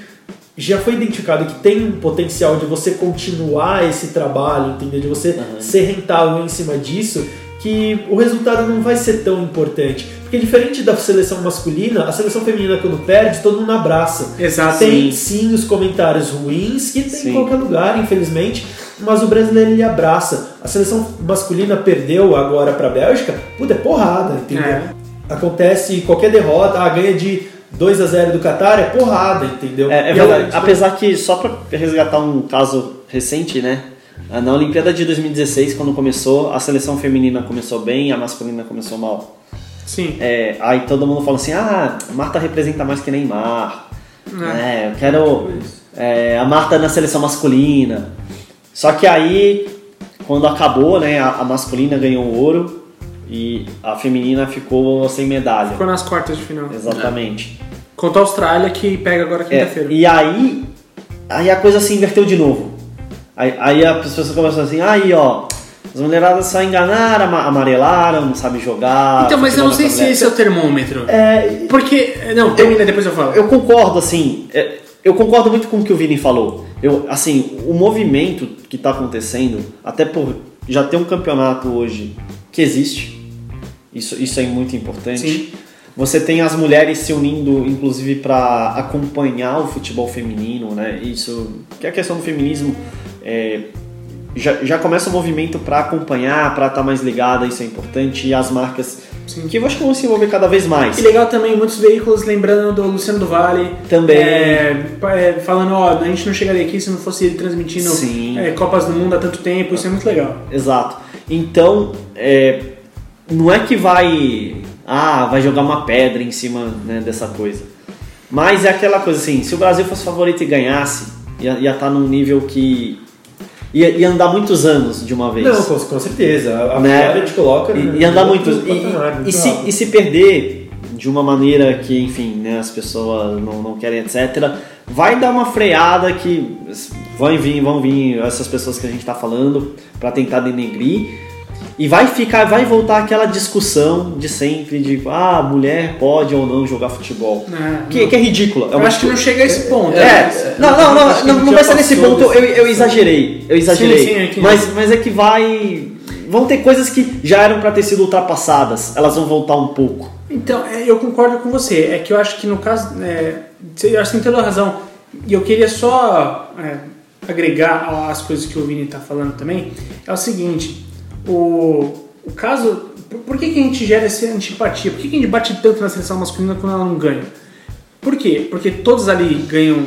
já foi identificado que tem um potencial de você continuar esse trabalho, entendeu? De você ser rentável em cima disso, que o resultado não vai ser tão importante. Porque diferente da seleção masculina, a seleção feminina quando perde, todo mundo abraça. Exato. Tem sim os comentários ruins, que tem Sim. em qualquer lugar, infelizmente, mas o brasileiro ele abraça. A seleção masculina perdeu agora pra Bélgica, puta, é porrada, entendeu? É. Acontece qualquer derrota, ah, ganha de 2 a 0 do Qatar, é porrada, entendeu? É, é verdade. ela- Apesar que, só pra resgatar um caso recente, né? Na Olimpíada de 2016, quando começou, a seleção feminina começou bem, a masculina começou mal. Sim. É, aí todo mundo fala assim: ah, Marta representa mais que Neymar. É, eu quero é, a Marta na seleção masculina. Só que aí, quando acabou, né, a, a masculina ganhou o ouro e a feminina ficou sem medalha. Ficou nas quartas de final. Exatamente. Contra a Austrália, que pega agora É, quinta-feira. e aí, aí a coisa se inverteu de novo. Aí, aí as pessoas começam assim, aí ó, as mulheradas só enganaram, ama- amarelaram, não sabem jogar. Então, mas eu não sei se esse é o termômetro. É, Porque. Não, termina, depois eu falo. eu concordo, assim, é, eu concordo muito com o que o Vini falou. Eu, assim, o movimento que está acontecendo, até por já ter um campeonato hoje que existe, isso, isso é muito importante. Sim. Você tem as mulheres se unindo, inclusive, para acompanhar o futebol feminino, né? Isso, que é a questão do feminismo, é, já, já começa o movimento para acompanhar, para estar mais ligada, isso é importante. E as marcas, Sim. que eu acho que vão se envolver cada vez mais. E legal também, muitos veículos lembrando do Luciano do Vale. Também. É, é, falando, ó, a gente não chegaria aqui se não fosse ele transmitindo é, Copas do Mundo há tanto tempo, isso é muito legal. Exato. Então, é, não é que vai. Ah, vai jogar uma pedra em cima né, dessa coisa. Mas é aquela coisa assim: se o Brasil fosse favorito e ganhasse, ia estar tá num nível que. Ia andar muitos anos de uma vez. Não, com, com certeza. A, Né? vitória te coloca. E, né, e andar no muito. outro E, patamar, e- e se, e se perder de uma maneira que, enfim, né, as pessoas não, não querem, etc., vai dar uma freada que vão vir, vão vir essas pessoas que a gente está falando para tentar denegrir. E vai ficar, vai voltar aquela discussão de sempre de ah, mulher pode ou não jogar futebol. É, que, que é ridícula. É Eu acho que não chega a esse ponto. é, não, não, não, não, não gente vai ser nesse ponto, eu, eu exagerei, eu exagerei. Sim, sim, é mas, mas é que vai. Vão ter coisas que já eram pra ter sido ultrapassadas, elas vão voltar um pouco. Então, é, eu concordo com você. É que eu acho que no caso. É, você- eu acho que tem toda a razão. E eu queria só é, agregar às coisas que o Vini está falando também. É o seguinte: o, o caso. Por, por que, que a gente gera essa antipatia? Por que, que a gente bate tanto na seleção masculina quando ela não ganha? Por quê? Porque todos ali ganham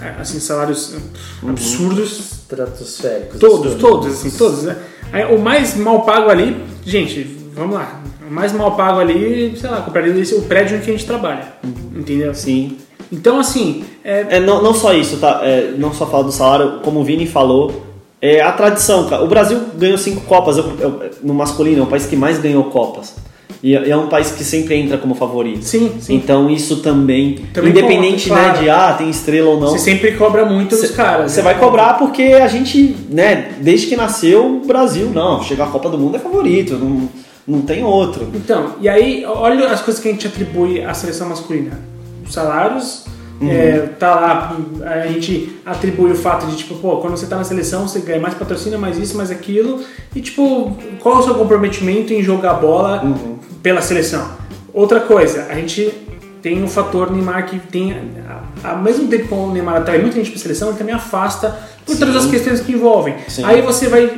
é, assim, salários é, absurdos. Estratosféricos. Todos, todos, assim, todos. Né? Aí, o mais mal pago ali, gente, vamos lá. O mais mal pago ali, sei lá, compraria o prédio em que a gente trabalha. Entendeu? Sim. Então, assim, é, É, não, não só isso, tá? É, não só falar do salário, como o Vini falou, é a tradição, cara. O Brasil ganhou cinco Copas eu- eu- no masculino, é o país que mais ganhou Copas. E é é um país que sempre entra como favorito. sim, sim. Então isso também, Também independente conta, claro. né, de ah, tem estrela ou não, Você sempre cobra muito dos caras. Você né? vai cobrar porque a gente, né, desde que nasceu, o Brasil, não, chegar à Copa do Mundo é favorito, não, não tem outro. Então, e aí, olha as coisas que a gente atribui à seleção masculina. Os salários, Uhum. é, tá lá, a gente atribui o fato de, tipo, pô, quando você tá na seleção, você ganha mais patrocínio, mais isso, mais aquilo. E, tipo, qual é o seu comprometimento em jogar bola Uhum. pela seleção? Outra coisa, a gente tem o fator Neymar que tem, a- ao mesmo tempo que o Neymar atrai muita gente pra seleção, ele também afasta por todas as questões que envolvem. Sim. Aí você vai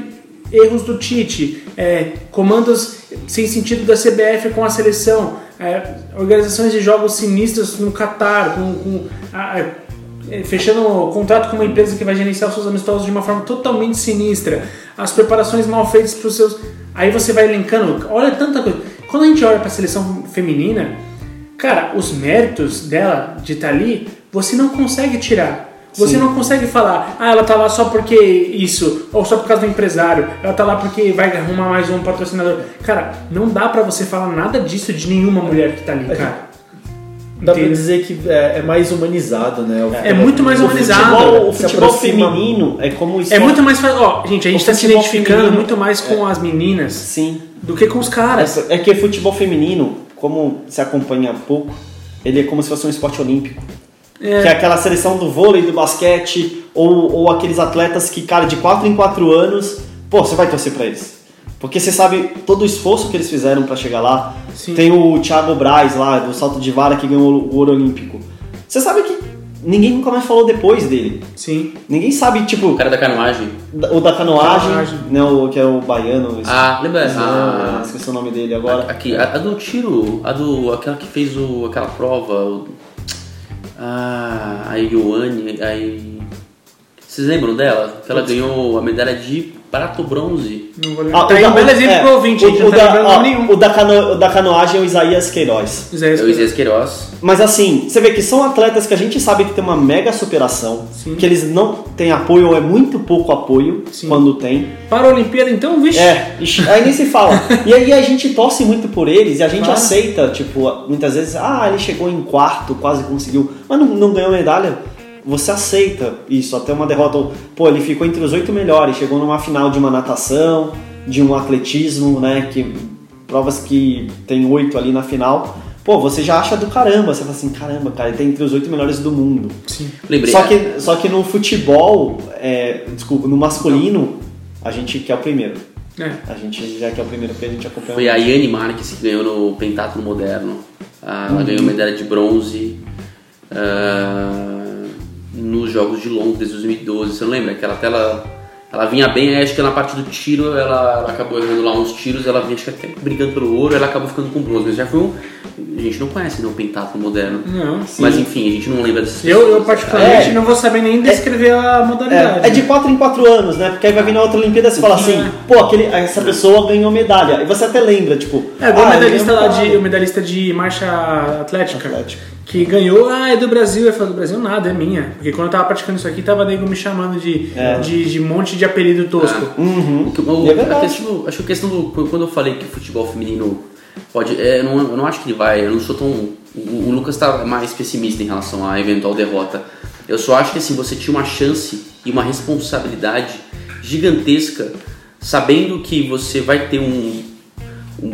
erros do Tite, é, comandos sem sentido da CBF com a seleção, é, organizações de jogos sinistros no Catar, com, com é, fechando um contrato com uma empresa que vai gerenciar os seus amistosos de uma forma totalmente sinistra, as preparações mal feitas para os seus. Aí você vai elencando, olha tanta coisa. Quando a gente olha para a seleção feminina, cara, os méritos dela de estar ali, você não consegue tirar. Você não consegue falar, ah, ela tá lá só porque isso, ou só por causa do empresário, ela tá lá porque vai arrumar mais um patrocinador. Cara, não dá pra você falar nada disso de nenhuma mulher que tá ali, cara. Dá pra Entendeu? dizer que é, é mais humanizado, né? O É muito mais O humanizado. futebol, o futebol feminino é como o É esporte- muito mais fácil. Ó, gente, a gente O tá se identificando feminino muito mais com as meninas Sim. do que com os caras. É que futebol feminino, como se acompanha pouco, ele é como se fosse um esporte olímpico. É. Que é aquela seleção do vôlei, do basquete, ou, ou aqueles atletas que, cara, de 4 em 4 anos, pô, você vai torcer pra eles. Porque você sabe todo o esforço que eles fizeram pra chegar lá. Sim. Tem o Thiago Braz lá, do salto de vara, que ganhou o ouro olímpico. Você sabe que ninguém nunca mais falou depois dele. Sim. Ninguém sabe, tipo, O cara da canoagem. o da canoagem, Canoagem. né, o, que é o baiano. esse- Ah, lembra? esse- Ah. esqueci o nome dele agora. Aqui, a, a do tiro, a do. aquela que fez o, aquela prova. O, ah, a Ioane, a Vocês lembram dela? Que ela ganhou a medalha de prata ou bronze. Não vou lembrar. Ah, tá aí um belo exemplo é, pro ouvinte, o, o tá da, ó, nenhum. o da cano- o da canoagem é o Isaías Queiroz. Zé, É o Isaías Queiroz. Mas assim, você vê que são atletas que a gente sabe que tem uma mega superação, Sim. que eles não têm apoio ou é muito pouco apoio Sim. quando tem. Para a Olimpíada, então, vixe. É, ixi, aí nem se fala. E aí a gente torce muito por eles e a gente Claro. aceita, tipo, muitas vezes, ah, ele chegou em quarto, quase conseguiu, mas não, não ganhou medalha. Você aceita isso, até uma derrota. ou, Pô, ele ficou entre os oito melhores, chegou numa final de uma natação, de um atletismo, né? Que provas que tem oito ali na final. Pô, você já acha do caramba, você fala assim, caramba, cara, ele tá entre os oito melhores do mundo. Sim. Lembrei. Só que, só que no futebol, é, desculpa, no masculino, a gente quer o primeiro. É. A gente já quer o primeiro porque a gente acompanha. Foi a Yane Marques que ganhou no pentatlo moderno. Ah, Ela ganhou medalha de bronze ah, nos Jogos de Londres 2012. Você não lembra? Que ela até ela, vinha bem, acho que na parte do tiro ela, ela acabou errando lá uns tiros, ela vinha acho que até brigando pelo ouro, ela acabou ficando com bronze. Mas já foi um. A gente não conhece né, o pentatlo moderno. Não. Mas enfim, a gente não lembra dessas Eu, eu particularmente É. não vou saber nem descrever a modalidade. É, é de 4 em 4 anos, né? Porque aí vai vir na outra Olimpíada e você fala assim, pô, aquele, essa pessoa ganhou medalha. E você até lembra, tipo. É, igual ah, o medalhista lá de, o medalhista de marcha atlética, Atlética. Que ganhou, ah, é do Brasil. Eu falo, do Brasil nada, é minha. Porque quando eu tava praticando isso aqui, tava nego me chamando de, É. de, de monte de apelido tosco. Uhum. O que- o- é verdade. questão, acho que a questão do. Quando eu falei que o futebol feminino pode. é, eu, não, eu não acho que ele vai. Eu não sou tão. O, o Lucas tá mais pessimista em relação à eventual derrota. Eu só acho que assim, você tinha uma chance e uma responsabilidade gigantesca sabendo que você vai ter um.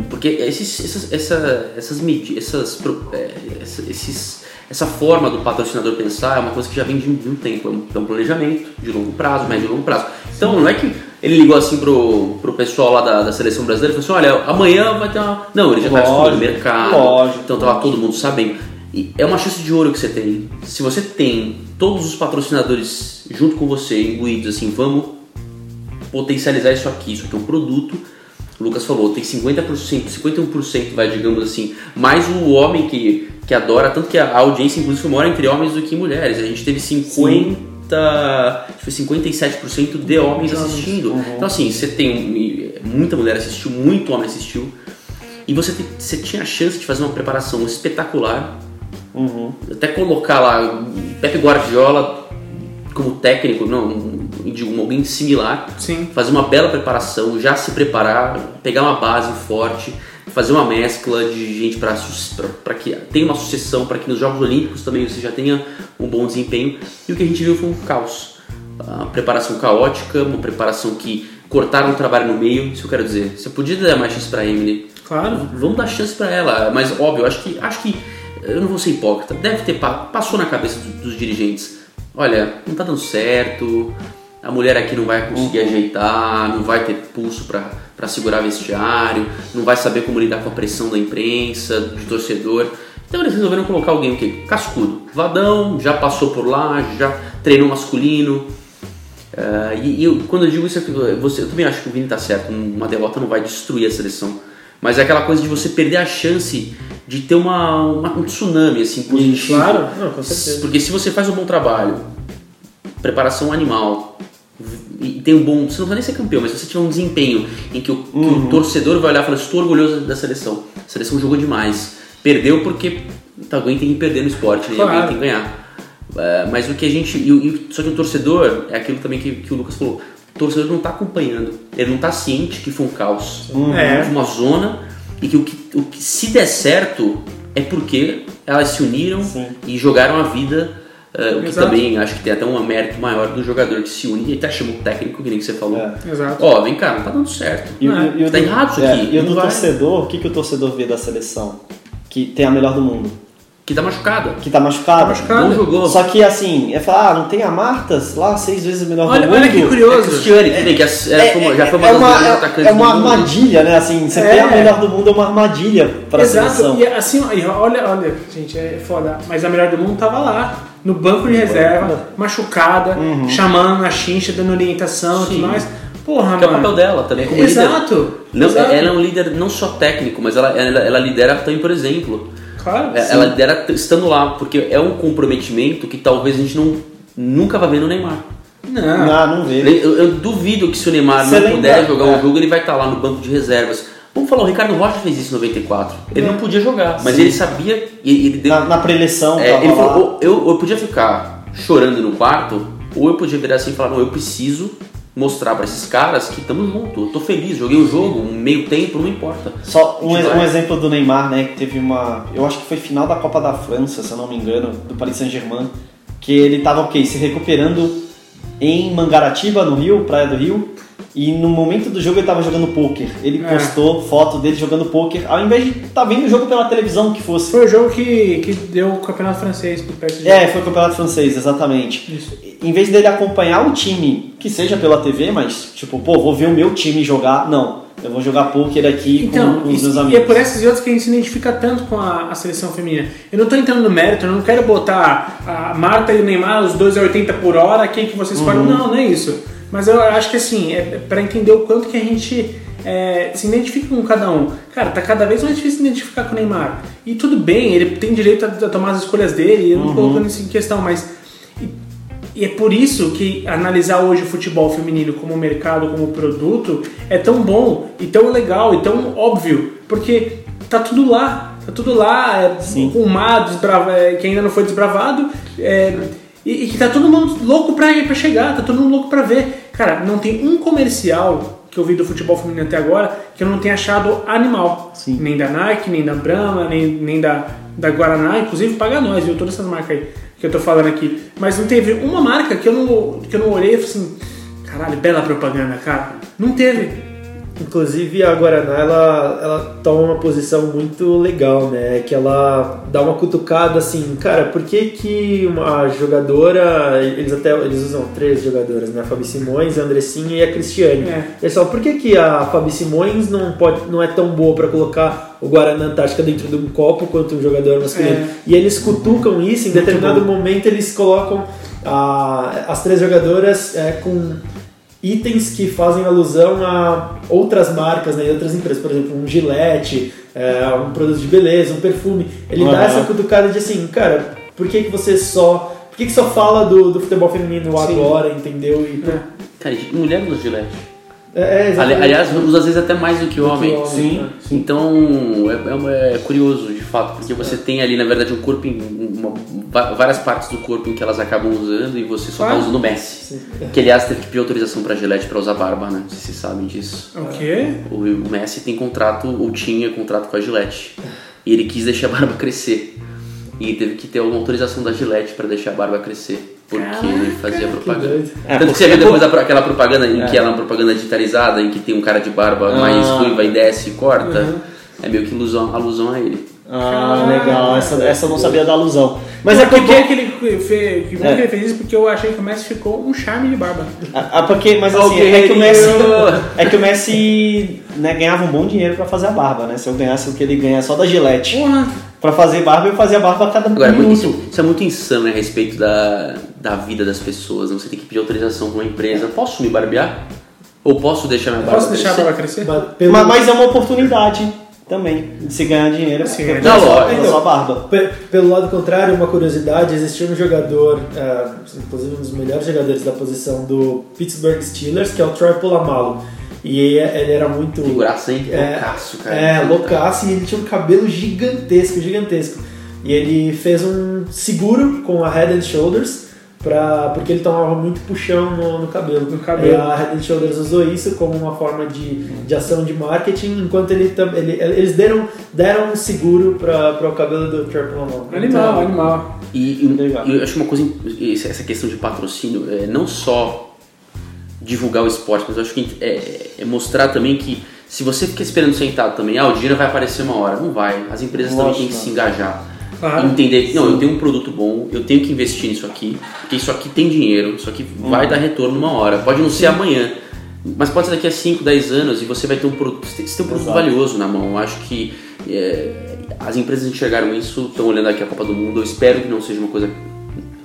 Porque esses, essas, essa, essas medidas. Essas, é, essa- esses, essa forma do patrocinador pensar é uma coisa que já vem de um, de um tempo. É um, é planejamento de longo prazo, médio e longo prazo. Então não é que ele ligou assim pro, pro pessoal lá da, da seleção brasileira e falou assim: olha, amanhã vai ter uma. Não, ele já tá estudando o Lógico, mercado. lógico, então tava todo mundo sabendo. E é uma chance de ouro que você tem. Se você tem todos os patrocinadores junto com você, imbuídos assim, vamos potencializar isso aqui. Isso aqui é um produto. O Lucas falou, tem 50%, 51%, vai, digamos assim, mais o homem que, que adora, tanto que a audiência, inclusive, maior entre homens do que mulheres. A gente teve 50, acho que foi 57% de homens assistindo. Então, assim, você tem muita mulher assistiu, muito homem assistiu, e você, você tinha a chance de fazer uma preparação espetacular, Uhum. até colocar lá Pepe Guardiola como técnico, não, digo, alguém similar, Sim. fazer uma bela preparação, já se preparar, pegar uma base forte, fazer uma mescla de gente para que tenha uma sucessão, para que nos Jogos Olímpicos também você já tenha um bom desempenho. E o que a gente viu foi um caos. A preparação caótica, uma preparação que cortaram o trabalho no meio, isso eu quero dizer. Você podia dar mais chance para Emily, Claro. vamos dar chance para ela, mas óbvio, acho que acho que eu não vou ser hipócrita. Deve ter pa- passou na cabeça do- dos dirigentes. Olha, não tá dando certo. A mulher aqui não vai conseguir ajeitar, não vai ter pulso para segurar vestiário, não vai saber como lidar com a pressão da imprensa, do torcedor. Então eles resolveram colocar alguém o quê? Cascudo. Vadão, já passou por lá, já treinou masculino. Ah, e, e eu- quando eu digo isso, é que você, eu também acho que o Vini tá certo. Uma derrota não vai destruir a seleção. Mas é aquela coisa de você perder a chance de ter uma, uma- um tsunami assim, positivo. Claro, não, com certeza. Porque se você faz um bom trabalho, preparação animal, e tem um bom. Você não vai nem ser campeão, mas se você tiver um desempenho em que o, que o torcedor vai olhar e falar: Estou orgulhoso da seleção. A seleção jogou demais. Perdeu porque tá, alguém tem que perder no esporte, né? Claro. alguém tem que ganhar. É, mas o que a gente. e e só que o torcedor, é aquilo também que, que o Lucas falou: o torcedor não está acompanhando, ele não está ciente que foi um caos. É. Foi uma zona e que o, que o que se der certo é porque elas se uniram Sim. e jogaram a vida. É, o que também acho que tem até um mérito maior do jogador que se une e até chama o técnico, que nem que você falou. É. Exato. Ó, vem cá, não tá dando certo. E, É, e o tá do- errado isso é, aqui, E o do vai. torcedor, o que, que o torcedor vê da seleção? Que tem a melhor do mundo. Que tá machucada. que tá machucada. Tá machucada. Não jogou. Só que assim, é falar, ah, não tem a Martas lá, seis vezes o melhor Olha, do mundo. olha que É curioso. Cristiane, tudo bem, que É, como- já foi uma é uma, é, é uma armadilha, né? Assim, você É. tem a melhor do mundo, é uma armadilha pra Exato, seleção. e assim, olha, olha, gente, é foda, mas a melhor do mundo tava lá, no banco de reserva, machucada, Uhum. chamando a chincha, dando orientação e tudo mais. Porra, Que é o mano. papel dela também como líder. Exato. Não, exato. ela é um líder não só técnico, mas ela, ela, ela lidera também, por exemplo. Claro. É, Ela lidera t- estando lá, porque é um comprometimento que talvez a gente não, nunca vai ver no Neymar. Não. Não, não vê. Eu, eu duvido que se o Neymar Você não puder lembra? jogar É. um jogo, ele vai estar lá no banco de reservas. Vamos falar, o Ricardo Rocha fez isso em 94. Ele É. não podia jogar, mas Sim. ele sabia e ele deu. Na, na preleção, É, ele falou, ou eu, eu podia ficar chorando no quarto, ou eu podia virar assim e falar, não, eu preciso mostrar pra esses caras que estamos juntos, eu tô feliz, joguei o jogo, um meio tempo, não importa. Só um, um exemplo do Neymar, né? Que teve uma. Eu acho que foi final da Copa da França, se eu não me engano, do Paris Saint-Germain. Que ele tava, ok, se recuperando em Mangaratiba, no Rio, Praia do Rio. E no momento do jogo ele tava jogando pôquer. Ele É. postou foto dele jogando pôquer, ao invés de estar vendo o jogo pela televisão que fosse. Foi o jogo que, que deu o campeonato francês pro PSG. É, foi o Campeonato Francês, exatamente. Isso. Em vez dele acompanhar o time, que seja pela TV, mas tipo, pô, vou ver o meu time jogar. Não, eu vou jogar pôquer aqui Então, com, com os meus e é amigos. por essas e outras que a gente se identifica tanto com a, a seleção feminina. Eu não tô entrando no mérito, eu não quero botar a Marta e o Neymar, os dois a 80 por hora, quem que você escolhe. Uhum. Não, não é isso. Mas eu acho que assim, é para entender o quanto que a gente é, se identifica com cada um. Cara, tá cada vez mais difícil se identificar com o Neymar. E tudo bem, ele tem direito a, a tomar as escolhas dele, eu não Uhum. colocando isso em questão, mas. E, e é por isso que analisar hoje o futebol feminino como mercado, como produto, é tão bom e tão legal e tão óbvio, porque tá tudo lá, tá tudo lá, é, Sim. com o mar desbrava- é, que ainda não foi desbravado, é, e, e que tá todo mundo louco pra, pra chegar, tá todo mundo louco pra ver. Cara, não tem um comercial que eu vi do futebol feminino até agora que eu não tenha achado animal. Sim. Nem da Nike, nem da Brahma, nem, nem da, da Guaraná, inclusive paga nós, viu? Todas essas marcas aí que eu tô falando aqui. Mas não teve uma marca que eu não, que eu não olhei e falei assim, caralho, bela propaganda, cara. Não teve. Inclusive a Guaraná ela, ela toma uma posição muito legal, né? Que ela dá uma cutucada assim, cara, por que, que uma jogadora, eles até eles usam três jogadoras, né? A Fabi Simões, a Andressinha e a Cristiane. É. Eles falam, por que, que a Fabi Simões não, pode, não é tão boa para colocar o Guaraná Antártica dentro de um copo quanto um jogador masculino? É. E eles cutucam isso, em determinado momento eles colocam a- as três jogadoras é, com itens que fazem alusão a outras marcas né, e outras empresas, por exemplo, um gilete, é, um produto de beleza, um perfume. Ele dá Aham. essa cutucada de assim, cara, por que, que você só. Por que, que só fala do, do futebol feminino Sim. agora, entendeu? E, É. Cara, mulher usa gilete. é, é, Ali-. Aliás, usa às vezes até mais do que homem. homem, Sim. né? Então é, é- é curioso fato, porque você tem ali na verdade um corpo, em, uma- várias partes do corpo em que elas acabam usando e você só tá Claro. usando o Messi. Que aliás teve que pedir autorização pra Gillette pra usar barba, né? Não sei se vocês sabem disso. O quê? O, o Messi tem contrato, ou tinha contrato com a Gillette. E ele quis deixar a barba crescer. E teve que ter uma autorização da Gillette pra deixar a barba crescer. Porque ele fazia propaganda. doido. É, Tanto que você vê depois a- aquela propaganda em que ela é uma propaganda digitalizada, em que tem um cara de barba mais Ah. ruiva e desce e corta. É meio que ilusão, alusão a ele. Ah, legal. Essa, essa eu não sabia da alusão. Mas é por porque. que, que ele fez, que bom É. que ele fez isso? Porque eu achei que o Messi ficou um charme de barba. Ah, porque, mas assim, Ó, o é que o Messi. É que o Messi né, ganhava um bom dinheiro pra fazer a barba, né? Se eu ganhasse o que ele ganha só da Gillette Porra! pra fazer barba, eu fazia barba a cada Agora, minuto. isso, isso é muito insano né, a respeito da, da vida das pessoas. né? Você tem que pedir autorização pra uma empresa. Posso me barbear? Ou posso deixar minha barba Posso deixar a crescer? barba crescer? Mas, mas é uma oportunidade também se ganhar dinheiro Sim, com é. a sua- Não, com a sua barba. Pe- Pelo lado contrário, uma curiosidade, existia um jogador, é, inclusive um dos melhores jogadores da posição do Pittsburgh Steelers, que é o Troy Polamalu. E ele era muito... Figuraça, hein? É, Loucaço, cara. É, loucaço, e ele tinha um cabelo gigantesco, gigantesco. E ele fez um seguro com a Head and Shoulders, pra, porque ele tomava muito puxão no, no cabelo. No cabelo. E a Head and Shoulders usou isso como uma forma de, de ação de marketing, enquanto ele, ele eles deram, deram um seguro para o cabelo do Polamalu. Animal, Então, animal. E, e- e eu acho uma coisa, essa questão de patrocínio, é não só divulgar o esporte, mas eu acho que é, é mostrar também que se você fica esperando sentado também, ah, o dinheiro vai aparecer uma hora. Não vai. As empresas também Lógico. têm que se engajar. Claro. Entender que, não, eu tenho um produto bom, eu tenho que investir nisso aqui, porque isso aqui tem dinheiro, isso aqui vai dar retorno numa hora. Pode não ser amanhã, mas pode ser daqui a 5, 10 anos e você vai ter um produto, você tem um produto Exato. valioso na mão. Eu acho que é, as empresas enxergaram isso, estão olhando aqui a Copa do Mundo. Eu espero que não seja uma coisa,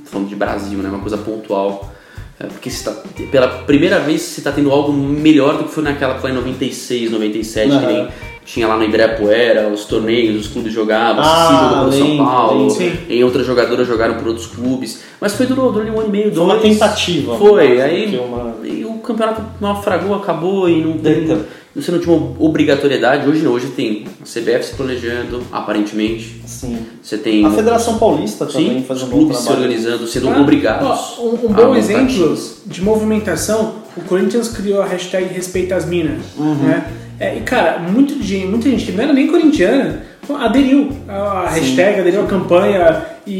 falando de Brasil, né, uma coisa pontual. É, porque tá, pela primeira vez você está tendo algo melhor do que foi naquela que foi em 96, 97, que Aham. nem tinha lá no Ibirapuera, os torneios, os clubes jogavam, Ah, Cici jogou São Paulo. Sim. em outras jogadoras jogaram por outros clubes. Mas foi durou, durou um ano e meio, Foi uma dois. tentativa. Foi, aí que uma- e o campeonato naufragou, acabou e não tem. Então. Você não tinha uma obrigatoriedade, hoje não, hoje tem a CBF se planejando, aparentemente. Sim. Você tem A Federação Paulista também sim, faz um os bom clubes se trabalho. organizando, sendo Ah, obrigados. ó, um, um bom exemplo de movimentação, o Corinthians criou a hashtag Respeita as Minas. Uhum. Né? É, e cara, muito de, muita gente que não era nem corintiana aderiu à hashtag, aderiu à campanha e,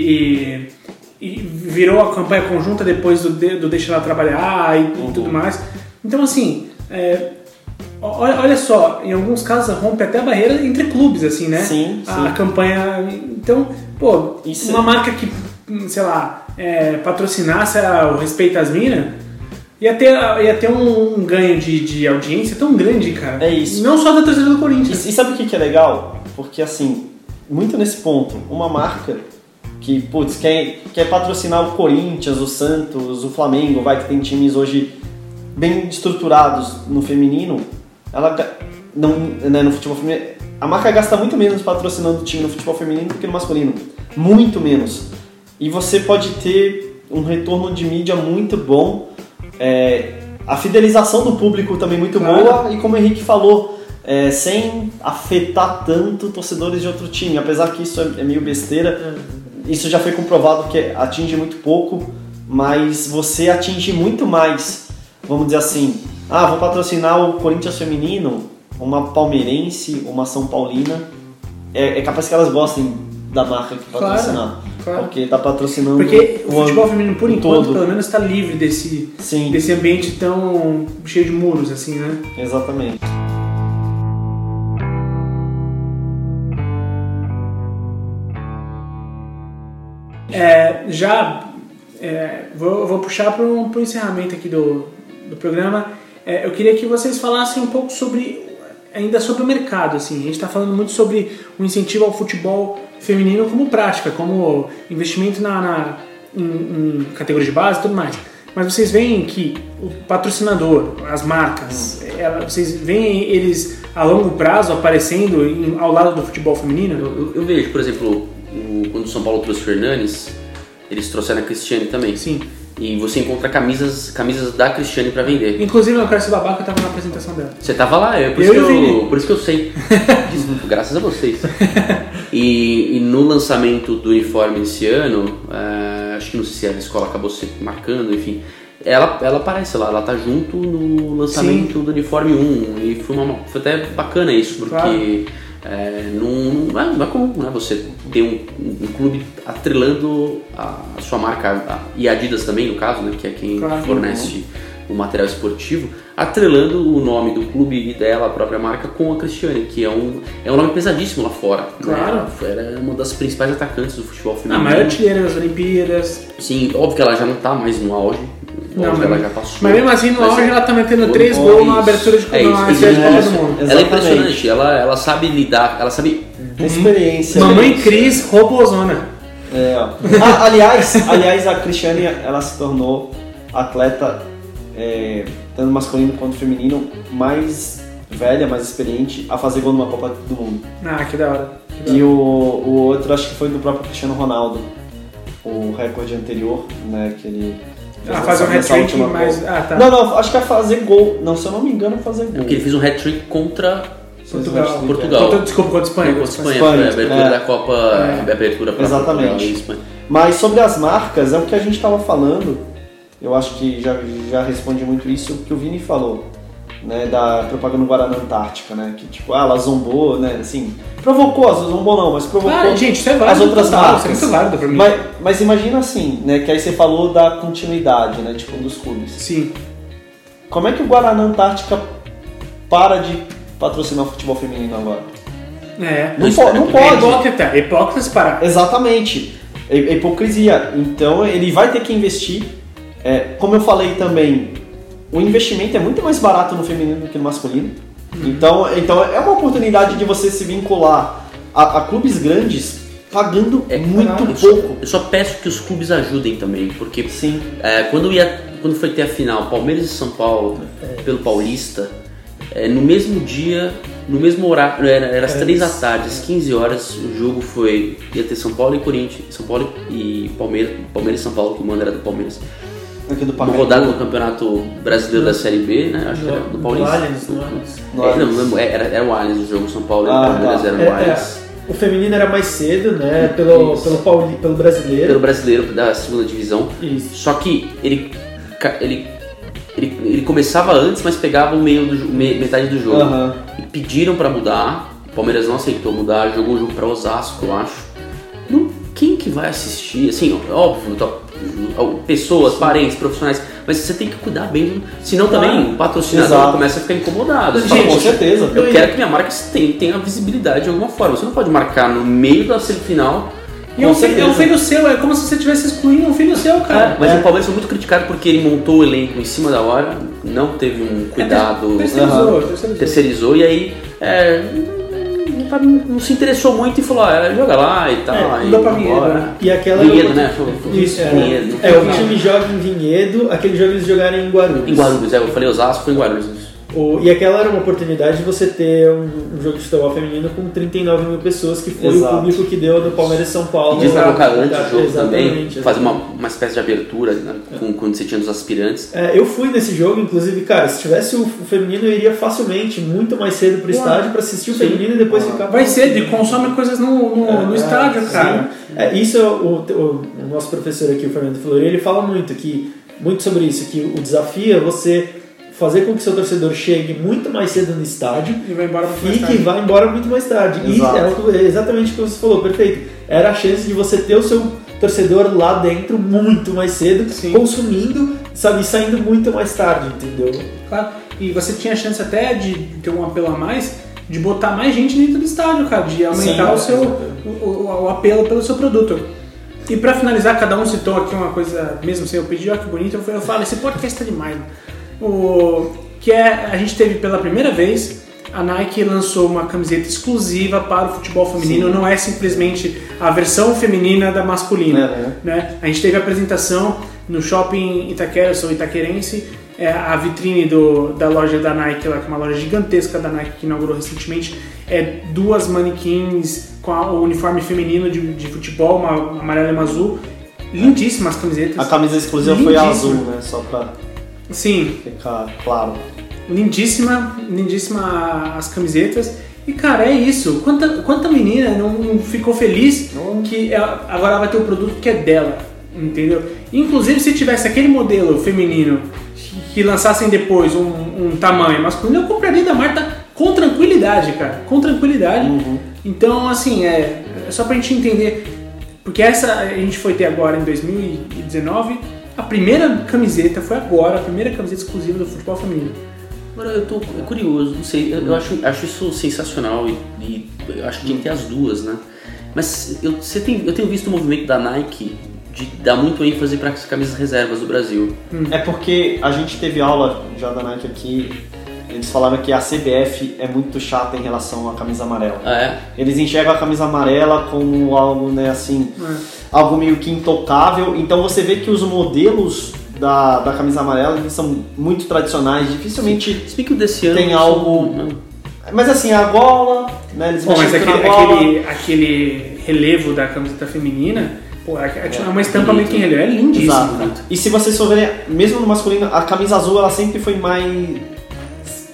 e- e virou a campanha conjunta depois do, do Deixa Ela Trabalhar e, Uhum. e tudo mais. Então, assim, é, olha, olha só, em alguns casos rompe até a barreira entre clubes, assim, né? Sim, A sim. campanha. Então, pô, Isso uma marca que, sei lá, é, patrocinasse a- o Respeito às Minas, ia ter, ia ter um, um ganho de, de audiência tão grande, cara. É isso. Não só da torcida do Corinthians. E, e sabe o que, que é legal? Porque assim, muito nesse ponto, uma marca que, putz, quer, quer patrocinar o Corinthians, o Santos, o Flamengo, vai que tem times hoje bem estruturados no feminino, ela não, né, no futebol feminino, a marca gasta muito menos patrocinando o time no futebol feminino do que no masculino, muito menos. E você pode ter um retorno de mídia muito bom, é, a fidelização do público também muito Claro. boa e como o Henrique falou, é, sem afetar tanto torcedores de outro time, apesar que isso é, é meio besteira, isso já foi comprovado que atinge muito pouco, mas você atinge muito mais, vamos dizer assim, ah, vou patrocinar o Corinthians feminino, uma palmeirense, uma São Paulina, é, é capaz que elas gostem da marca que Claro, patrocinar, claro. porque tá patrocinando Porque o ano futebol feminino, por enquanto, todo. pelo menos está livre desse, Sim, desse ambiente tão cheio de muros, assim, né? exatamente. É, já é, vou, vou puxar para o encerramento aqui do, do programa. É, eu queria que vocês falassem um pouco sobre ainda sobre o mercado. Assim, a gente está falando muito sobre o incentivo ao futebol feminino como prática, como investimento na, na em, em categoria de base e tudo mais. Mas vocês veem que o patrocinador, as marcas, ela- vocês veem eles a longo prazo aparecendo em- ao lado do futebol feminino? Eu, eu- eu vejo, por exemplo, o- quando o São Paulo trouxe o Fernandes, eles trouxeram a Cristiane também. Sim. E você encontra camisas, camisas da Cristiane pra vender. Inclusive, eu quero ser babaca, eu estava na apresentação dela. Você tava lá, é por, Eu isso, que eu, por isso que eu sei. Desculpa, Graças a vocês. E, e no lançamento do uniforme esse ano, eh, acho que não sei se a escola acabou se marcando, enfim. Ela, ela aparece lá, ela tá junto no lançamento do uniforme 1. E foi, uma, foi até bacana isso, porque Claro. Eh, não, não, é, não é comum né, você ter um, um clube atrelando a, a sua marca, a, e a Adidas também, no caso, né, que é quem Claro. fornece o material esportivo, atrelando o nome do clube e dela, a própria marca, com a Cristiane, que é um, é um nome pesadíssimo lá fora. Claro. Né? Ela era uma das principais atacantes do futebol A feminino. maior artilheira das Olimpíadas. Sim, óbvio que ela já não tá mais no auge. Não, mas- ela já passou. Mas mesmo assim, no Mas auge, é- ela tá metendo Foi três gols na abertura de É isso, isso, Copa isso. do Mundo. Ela é impressionante, ela, ela sabe lidar, ela sabe. Experiência. Mamãe Cris, robozona. É, ó. Ah, aliás, aliás, a Cristiane ela se tornou atleta, é, tanto masculino quanto feminino, mais velha, mais experiente a fazer gol numa Copa do Mundo. Ah, que da hora. Que da E hora. o, o outro acho que foi do próprio Cristiano Ronaldo, o recorde anterior, né, que ele Ah, fazer um hat-trick, mas... Ah, tá. Não, não, acho que é fazer gol. Não, se eu não me engano, é fazer É gol. porque ele fez um hat-trick contra Portugal. Portugal. Contra- Desculpa, contra a Espanha. contra a Espanha, Espanha, foi a abertura é. da Copa, a abertura para Exatamente. Portugal e Espanha. Mas sobre as marcas, é o que a gente estava falando, eu acho que já, já responde muito isso que o Vini falou, né, da propaganda Guaraná Antártica, né, que tipo, ah, ela zombou, né, assim, provocou, ela zombou não, mas provocou Ah, gente, isso é válido. as outras total, marcas. Isso é muito válido pra mim. Mas, mas imagina assim, né, que aí você falou da continuidade, né, tipo, dos clubes. Sim. Como é que o Guaraná Antártica para de patrocinar o futebol feminino agora? É. Não, po- não pode. É hipócrita se parar. Exatamente. É, é hipocrisia. Então ele vai ter que investir. É, como eu falei também, o investimento é muito mais barato no feminino do que no masculino. Então, então é uma oportunidade de você se vincular a, a clubes grandes pagando É, muito eu só- pouco. Eu só peço que os clubes ajudem também, porque Sim. É, quando, ia, quando foi ter a final, Palmeiras e São Paulo, pelo Paulista, é, no mesmo dia, no mesmo horário, era, era às 3 da tarde, às 15 horas, o jogo foi. ia ter São Paulo e Corinthians, São Paulo e Palmeiras, Palmeiras e São Paulo, que o mando era do Palmeiras. Aqui do Uma Palmeiras. rodada do Campeonato Brasileiro da Série B, né? Acho que era do No Paulista. Allianz, no Allianz. No É, não, Allianz. não, era, era o Allianz o jogo, São Paulo e Ah, Palmeiras tá. eram É, o é, Allianz. o feminino era mais cedo, né? Pelo, Isso. pelo, Pauli, pelo brasileiro. Pelo brasileiro da segunda divisão. Isso. Só que ele, ele, ele, ele começava antes, mas pegava o meio do, metade do jogo. Aham. E pediram pra mudar. O Palmeiras não aceitou mudar, jogou o jogo pra Osasco, eu acho. Não, quem que vai assistir? Assim, óbvio, tá- pessoas, parentes, profissionais, mas você tem que cuidar bem, senão também o patrocinador Exato. começa a ficar incomodado. Você Gente, fala, com "Poxa, certeza. eu quero que minha marca tenha, tenha visibilidade de alguma forma. Você não pode marcar no meio da semifinal E é um, filho, é um filho seu, é como se você estivesse excluindo um filho seu, cara. mas o Palmeiras foi muito criticado porque ele montou o elenco em cima da hora, não teve um cuidado, Terceirizou, Aham. terceirizou. terceirizou e aí é, não, não- se interessou muito e falou, ah, joga lá e tal. É, mudou pra Vinhedo, bora. né? E aquela Vinhedo, né? Isso, é. Vinhedo. É, o time joga em Vinhedo, aquele jogo eles jogaram em Guarulhos. Em Guarulhos, é, eu falei Osasco, foi em Guarulhos. O- e aquela era uma oportunidade de você ter um, um jogo de futebol feminino com 39 mil pessoas, que foi Exato. o público que deu no Palmeiras e São Paulo. E deslocar antes do jogo também, fazer uma, uma espécie de abertura né, com, quando você tinha os aspirantes. É, eu fui nesse jogo, inclusive, cara, se tivesse o, o feminino, eu iria facilmente, muito mais cedo pro estádio pra assistir o feminino e depois ficar. Vai cedo e consome coisas no, no, no É, estádio, sim. cara. É, isso é o, o- o nosso professor aqui, o Fernando Flori, ele fala muito que muito sobre isso, que o desafio é você fazer com que seu torcedor chegue muito mais cedo no estádio E vai embora pra e que vai embora muito mais tarde. E Exato. é, que- é exatamente o que você falou, perfeito. Era a chance de você ter o seu torcedor lá dentro muito mais cedo, Sim. consumindo, sabe, e saindo muito mais tarde, entendeu? Claro. E você tinha chance até de ter um apelo a mais, de botar mais gente dentro do estádio, cara, de aumentar Sim, o seu o, o- o apelo pelo seu produto. E pra finalizar, cada um citou aqui uma coisa, mesmo sem eu pedir, olha que bonito, eu, eu falo, esse podcast tá demais. mano. O, que é, a gente teve pela primeira vez, a Nike lançou uma camiseta exclusiva para o futebol feminino, não é simplesmente a versão feminina da masculina. É, né? né? A gente teve a apresentação no shopping Itaquera, eu sou itaquerense, é, a vitrine do, da loja da Nike, lá, que é uma loja gigantesca da Nike que inaugurou recentemente, é duas manequins com a- o uniforme feminino de, de futebol, uma, uma amarela e uma azul, lindíssimas camisetas. A camisa exclusiva foi Lindíssima. azul, né? Só pra Sim, ficar claro. lindíssima, lindíssima as camisetas. E cara, é isso. Quanta, quanta menina não, não ficou feliz que ela- agora ela vai ter o produto que é dela, entendeu? Inclusive se tivesse aquele modelo feminino que, lançassem depois um, um tamanho masculino, eu compraria da Marta com tranquilidade, cara, com tranquilidade. Então, assim, é, é só pra gente entender, porque essa a gente foi ter agora em 2019. A primeira camiseta foi agora, a primeira camiseta exclusiva do futebol feminino. Agora eu tô curioso, não sei, eu, eu acho, acho isso sensacional e, e eu acho que tinha que ter as duas, né? Mas eu, você tem, eu tenho visto o movimento da Nike de dar muito ênfase para as camisas reservas do Brasil. É porque a gente teve aula já da Nike aqui, eles falaram que a CBF é muito chata em relação à camisa amarela. Ah, é? Eles enxergam a camisa amarela como algo, né, assim, algo meio que intocável. Então você vê que os modelos da, da camisa amarela eles são muito tradicionais, dificilmente. Se que desse ano. Tem algo- não- Mas assim, a gola, né, eles Pô, mas aquele, aquele, aquele relevo da camiseta feminina, pô, é, é É, uma estampa meio que relevo, é lindíssimo. Exato. cara. E se vocês for verem, mesmo no masculino, a camisa azul ela sempre foi mais.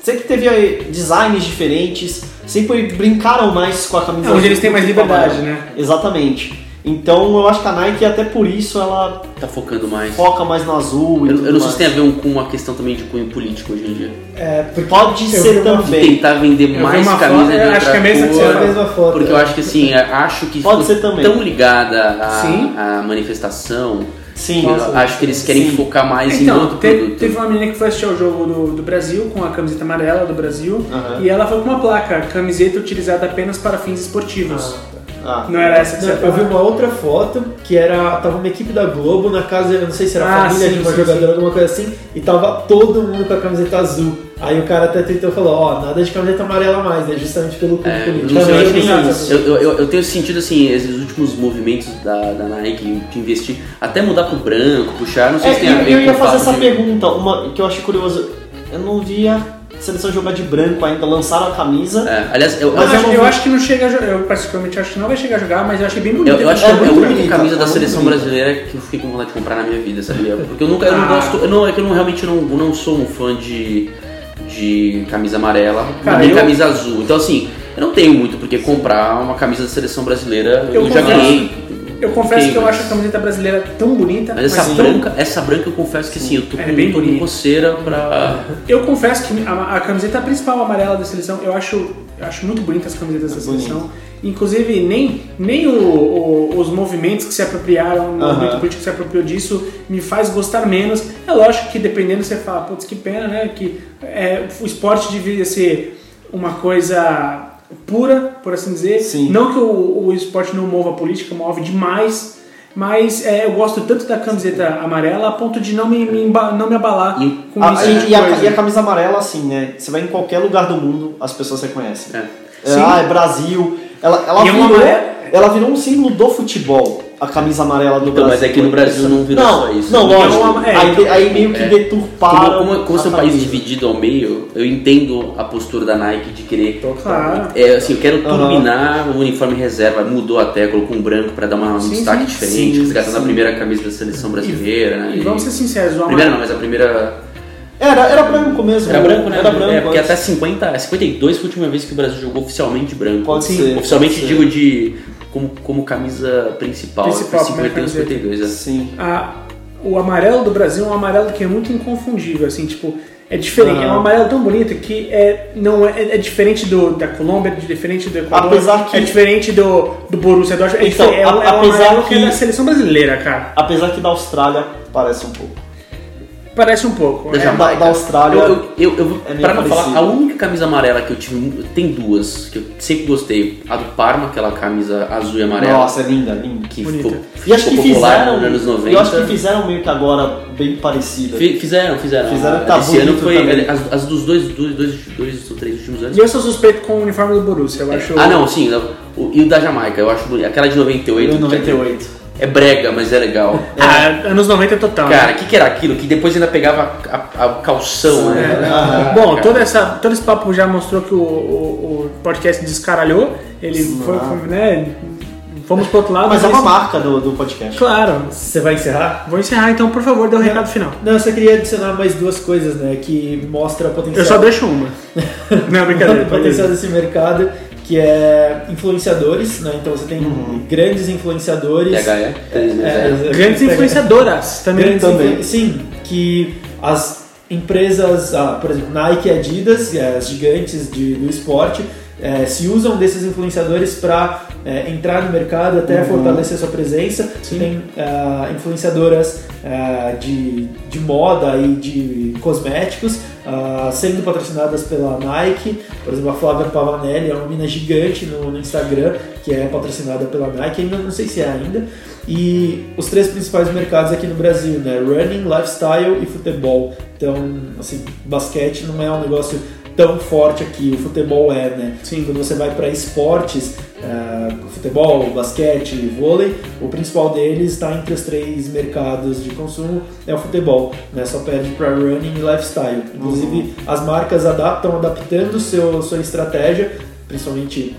Sempre teve eh, designs diferentes, sempre brincaram mais com a camisa É, azul. onde eles têm mais liberdade, né? Exatamente. Então eu acho que a Nike, até por isso, ela Tá focando mais. foca mais no azul e Eu, tudo eu não sei mais. se tem a ver com uma questão também de cunho político hoje em dia. É, Pode eu ser também. Tentar vender vi mais uma camisa foto, de eu outra acho que é a mesma que É você a cor. mesma foto. Porque eu acho que assim, acho que Pode ser também. tão ligada à, Sim. à manifestação Sim, Eu acho que eles querem Sim. focar mais em Então, outro teve, produto. teve uma menina que foi assistir ao jogo do, do Brasil com a camiseta amarela do Brasil Aham. e ela foi com uma placa, camiseta utilizada apenas para fins esportivos. Ah, Não era essa que Não, você eu vi uma outra foto que era. Tava uma equipe da Globo na casa, eu não sei se era a Ah, família sim, de uma sim, jogadora, sim. alguma coisa assim, e tava todo mundo com a camiseta azul. Aí o cara até tweetou e falou, ó, nada de camiseta amarela mais, né? Justamente pelo clube É, político. eu, acho isso. eu, eu, eu tenho sentido assim, esses últimos movimentos da, da Nike de investir, até mudar pro branco, puxar, não sei É, se tem a eu, ver eu com ia o fazer essa de- pergunta, uma que eu achei curioso. Eu não vi a seleção jogar de branco ainda, lançaram a camisa. É, aliás, eu, Mas eu, eu, acho, eu vi. acho que não chega a jogar, eu particularmente acho que não vai chegar a jogar, mas eu achei bem bonito. eu, eu acho que é, a única bonita, camisa da seleção bonita. brasileira que eu fiquei com vontade de comprar na minha vida, sabia? Porque eu nunca, eu não Ah. gosto, eu não, é que eu não, realmente não, eu não sou um fã de, de camisa amarela, Cara, nem eu- camisa azul. Então assim, eu não tenho muito porque comprar uma camisa da seleção brasileira, eu, Eu já ganhei. Eu confesso Ok, que eu mas- acho a camiseta brasileira tão bonita, Mas essa tão- branca, essa branca eu confesso que sim, eu tô É com, bem tô com bonita. coceira pra. Eu confesso que a, a camiseta principal amarela da seleção, eu acho, eu acho muito bonita as camisetas da Bonito. seleção. Inclusive, nem, nem o- o- os movimentos que se apropriaram, o movimento político que se apropriou disso, me faz gostar menos. É lógico que dependendo, você fala, putz, que pena, né? Que é, o esporte devia ser uma coisa pura, por assim dizer. Sim. Não que o, o esporte não mova a política, move demais. Mas é, eu gosto tanto da camiseta amarela a ponto de não me, me não me abalar E- com Ah, isso. e, e a, e a camisa amarela, assim, né? Você vai em qualquer lugar do mundo, as pessoas reconhecem. É. É, ah, é Brasil. Ela, ela, E é uma virou, amarela- ela virou um símbolo do futebol, a camisa amarela do Então, Brasil. mas é que no Brasil não virou não, só isso. Não, Então, lógico. é, aí, então- aí meio que é. deturparam. Como, como, como a esse é um país camisa. dividido ao meio, eu entendo a postura da Nike de querer. Claro. É, assim, eu quero turbinar o uniforme reserva, mudou até, colocou um branco pra dar uma, um Sim, destaque sim. diferente, Sim, resgatando a sim. primeira camisa da seleção brasileira, né? E vamos ser sinceros, o Primeira não, mas a primeira. Era, era branco mesmo. Era branco, né? Era branco. é, porque até 50, 52 foi a última vez que o Brasil jogou oficialmente branco. Pode Sim. ser. Oficialmente pode ser. digo de. Como, como camisa principal, Principal, foi primeira 51, camiseta. 52. é. Sim. A- o amarelo do Brasil é um amarelo que é muito inconfundível, assim, tipo, é diferente, Ah. é um amarelo tão bonito que é, não é, é diferente do, da Colômbia, é diferente do Equador, Apesar que- é diferente do, do Borussia Dortmund, é, Então, é, um- é um apesar amarelo que é que- da seleção brasileira, cara. Apesar que da Austrália parece um pouco. Parece um pouco. Da é. Jamaica. Da, da Austrália. Eu, eu, eu, É pra não falar, a única camisa amarela que eu tive, tem duas, que eu sempre gostei. A do Parma, aquela camisa azul e amarela, Nossa, é linda, linda. que Bonita. ficou, E acho que ficou popular fizeram. nos anos 90. Eu acho que fizeram meio que agora bem parecida. Fi- Fizeram, fizeram. Fizeram, tá Esse ano bonito foi as, as dos dois, dois, dois, dois ou três últimos anos. E eu sou suspeito com o uniforme do Borussia, eu acho... Ah, não, sim. o- e o da Jamaica, eu acho bonito. Aquela de 98. Em 98. É brega, mas é legal. Ah, anos 90 total. Cara, o que, que era aquilo? Que depois ainda pegava a, a- a calção, né? Ah, Bom, cara. toda essa, todo esse papo já mostrou que o, o, o podcast descaralhou. Ele foi, foi, né? Fomos pro outro lado. Mas é uma marca do, do podcast. Claro. Você vai encerrar? Vou encerrar então, por favor, dê o recado final. Não, eu só queria adicionar mais duas coisas, né, que mostra o potencial. Eu só deixo uma. Não, brincadeira. o potencial desse mercado, que é influenciadores, né? Então você tem Uhum. grandes influenciadores. THE, É, 360. é, Grandes pega- influenciadoras também. Grandes também. influ- Sim, que as empresas, ah, por exemplo, Nike e Adidas, eh, as gigantes de- do esporte, eh, se usam desses influenciadores para entrar no mercado, até fortalecer sua presença. Sim. Tem ah, influenciadoras ah, de, de moda e de cosméticos ah, sendo patrocinadas pela Nike. Por exemplo, a Flávia Pavanelli é uma mina gigante no, no Instagram que é patrocinada pela Nike, ainda não sei se é ainda. E os três principais mercados aqui no Brasil, né? Running, lifestyle e futebol. Então, assim, basquete não é um negócio tão forte aqui, o futebol é, né? Sim. Quando você vai para esportes, ah, futebol, basquete, vôlei, o principal deles está entre os três mercados de consumo, é o futebol, né? Só perde para running e lifestyle. Inclusive, as marcas adaptam, adaptando seu, sua estratégia, principalmente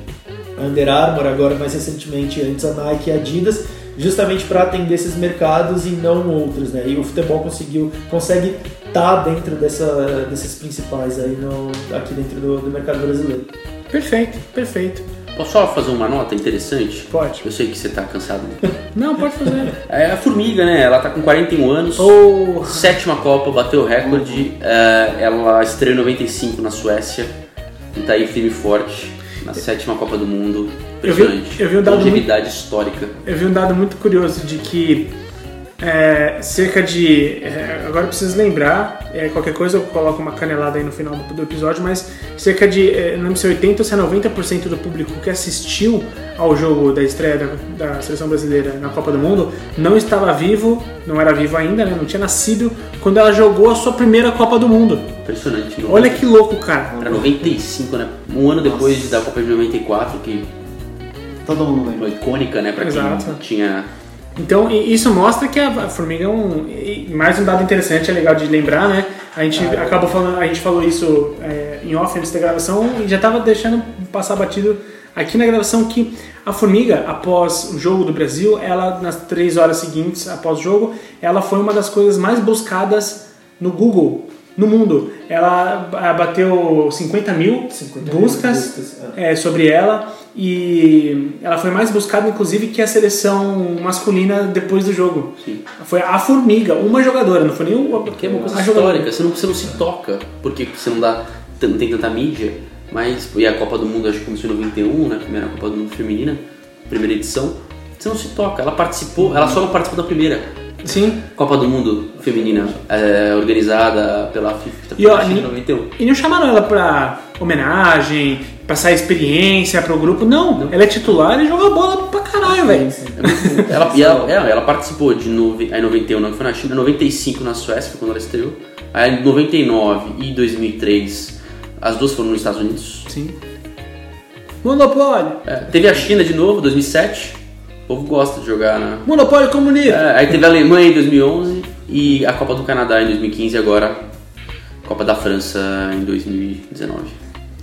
a Under Armour, agora mais recentemente, antes a Nike e a Adidas, justamente para atender esses mercados e não outros, né? E o futebol conseguiu, consegue estar dentro dessa, desses principais aí no, aqui dentro do, do mercado brasileiro. Perfeito, perfeito. Posso só fazer uma nota interessante? Pode. Eu sei que você tá cansado. Não, pode fazer. É a Formiga, né? Ela tá com 41 anos. Porra. Sétima Copa, bateu o recorde. É, ela estreou em 95 na Suécia. E tá aí firme e forte na sétima Copa do Mundo. Eu vi- eu vi um dado Longevidade histórica. Eu vi um dado muito curioso de que é, cerca de. é, agora eu preciso lembrar, é, qualquer coisa eu coloco uma canelada aí no final do, do episódio, mas cerca de, é, não lembro se é 80 ou se é 90% do público que assistiu ao jogo da estreia da, da seleção brasileira na Copa do Mundo não estava vivo, não era vivo ainda, né, não tinha nascido, quando ela jogou a sua primeira Copa do Mundo. Impressionante. não? Olha que louco, cara. Era 95, né? Um ano depois da Copa de 94, que Todo mundo lembra. foi icônica, né? Pra Exato. quem tinha. Então, isso mostra que a formiga é um. Mais um dado interessante, é legal de lembrar, né? A gente acabou falando, a gente falou isso é, em off antes da gravação e já tava deixando passar batido aqui na gravação que a formiga, após o jogo do Brasil, ela, nas três horas seguintes após o jogo, ela foi uma das coisas mais buscadas no Google. No mundo, ela bateu 50 mil 50 mil buscas, buscas, é, sobre ela e ela foi mais buscada inclusive que a seleção masculina depois do jogo. Sim. Foi a formiga, uma jogadora, não foi nem o Que é uma coisa histórica, você não, você não se toca, porque você não, dá, não tem tanta mídia, mas. E a Copa do Mundo acho que começou em 91, né? A primeira Copa do Mundo feminina, primeira edição. Você não se toca, ela participou, ela só não participou da primeira Sim. Copa do Mundo feminina, é, organizada pela FIFA E, ó, em ni- 91. E não chamaram ela pra homenagem, passar experiência pro grupo, não. Ela é titular e joga bola pra caralho, velho. Ela, e ela, é, ela participou de nove, aí 91 não foi na China, 95 na Suécia, foi quando ela estreou. Aí em 99 e 2003, as duas foram nos Estados Unidos. Sim. Monopólio. É, teve a China de novo, 2007. O povo gosta de jogar na. Monopólio comunista. É, aí teve a Alemanha em 2011 e a Copa do Canadá em 2015 e agora a Copa da França em 2019.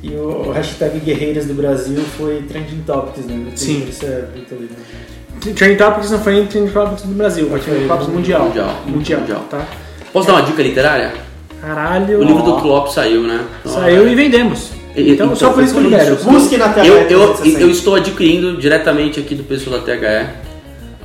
E o hashtag Guerreiras do Brasil foi trending topics, né? Sim. Isso é muito legal. Trending Topics não foi nem Trending Topics do Brasil, foi Trending Topics mundial. Mundial. Mundial, Mundial. tá? Posso dar uma dica literária? Caralho. O livro do Klopp saiu, né? Saiu e vendemos. Então, então, só por isso que isso. Busque na tela. Eu, eu, eu estou adquirindo diretamente aqui do pessoal da THE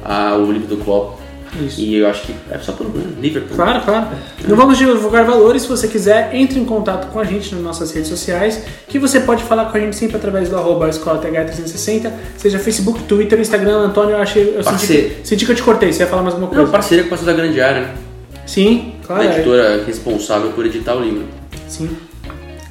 a- o livro do Klopp. Isso. E eu acho que é só por um Liverpool. Claro, claro. Não vamos divulgar valores. Se você quiser, entre em contato com a gente nas nossas redes sociais, que você pode falar com a gente sempre através do arroba escola TH360, seja Facebook, Twitter, Instagram. Antônio, eu, achei, eu senti, que, senti que eu te cortei. Você ia falar mais alguma Não, coisa? parceria com Pastor da Grande Área, né? Sim, claro. a é. editora responsável por editar o livro. Sim.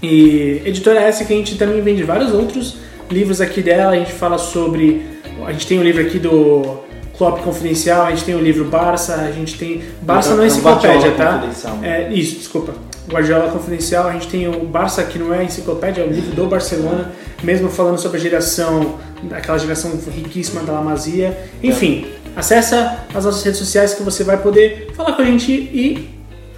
E editora essa que a gente também vende vários outros livros aqui dela. A gente fala sobre. A gente tem o livro aqui do Klopp Confidencial, a gente tem o livro Barça, a gente tem. Barça não é É um enciclopédia, tá? Confidencial. É, isso, desculpa. Guardiola Confidencial, a gente tem o Barça que não é enciclopédia, é o livro do Barcelona, mesmo falando sobre a geração, aquela geração riquíssima da La Masia. Enfim, acessa as nossas redes sociais que você vai poder falar com a gente e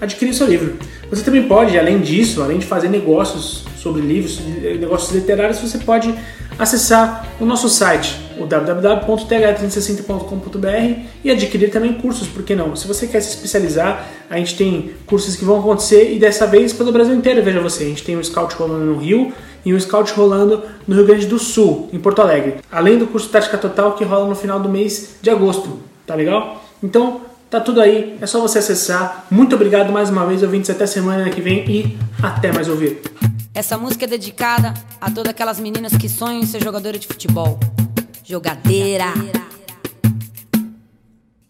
adquirir seu livro. Você também pode, além disso, além de fazer negócios sobre livros, negócios literários, você pode acessar o nosso site, o www.th360.com.br e adquirir também cursos, por que não? Se você quer se especializar, a gente tem cursos que vão acontecer e dessa vez pelo Brasil inteiro, veja você. A gente tem um Scout rolando no Rio e um Scout rolando no Rio Grande do Sul, em Porto Alegre. Além do curso Tática Total que rola no final do mês de agosto, tá legal? Então, Tá tudo aí, é só você acessar. Muito obrigado mais uma vez, ouvintes. Até semana que vem e até mais ouvir. Essa música é dedicada a todas aquelas meninas que sonham em ser jogadora de futebol. Jogadeira.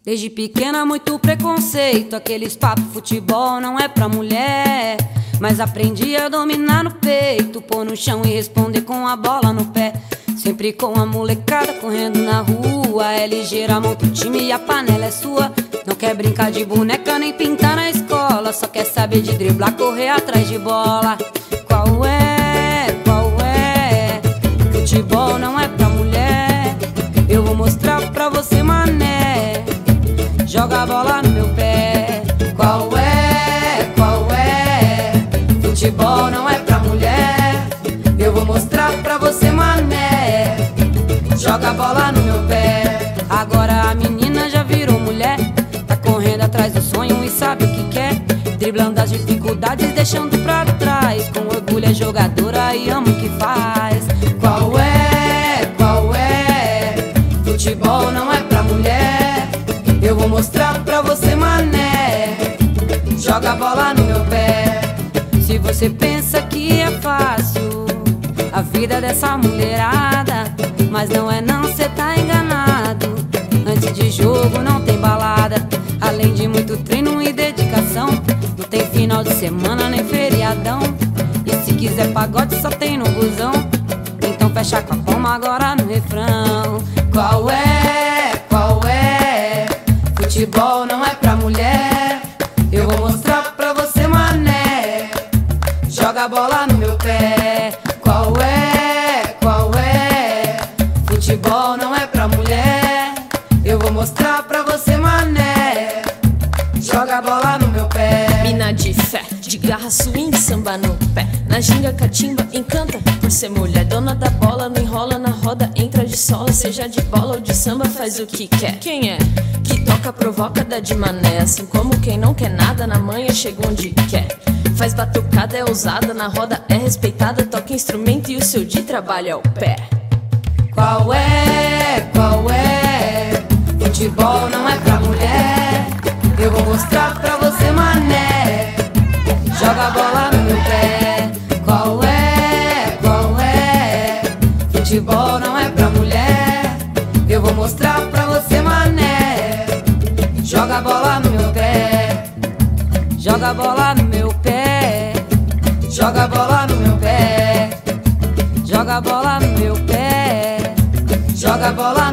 Desde pequena, muito preconceito. Aqueles papos futebol não é pra mulher. Mas aprendi a dominar no peito, pôr no chão e responder com a bola no pé. Sempre com a molecada correndo na rua. É ligeira, monta o time e a panela é sua. Não quer brincar de boneca nem pintar na escola. Só quer saber de driblar, correr atrás de bola. Qual é? Qual é? Futebol não é pra mulher. Eu vou mostrar pra você, mané. Joga a bola no meu pé. Driblando as dificuldades, deixando pra trás. Com orgulho é jogadora e ama o que faz. Qual é? Qual é? Futebol não é pra mulher. Eu vou mostrar pra você, mané. Joga a bola no meu pé. Se você pensa que é fácil a vida dessa mulherada, mas não é não, cê tá enganado. Antes de jogo não tem balada. Além Além de muito semana nem feriadão. E se quiser pagode, só tem no busão. Então fecha com a palma agora no refrão. Qual é? Qual é? Futebol não é swing, samba no pé. Na ginga, catimba, encanta por ser mulher. Dona da bola, não enrola na roda, entra de sola. Seja de bola ou de samba, faz o que quer. Quem é? Que toca, provoca, dá de mané. Assim como quem não quer nada, na manhã chega onde quer. Faz batucada, é ousada, na roda é respeitada. Toca instrumento e o seu de trabalho é o pé. Qual é? Qual é? Futebol não é pra mulher. Eu vou mostrar pra você, mané. Joga a bola no meu pé. Qual é? Qual é? Futebol não é pra mulher. Eu vou mostrar pra você, mané. Joga a bola no meu pé. Joga a bola no meu pé. Joga a bola no meu pé. Joga a bola no meu pé. Joga a bola no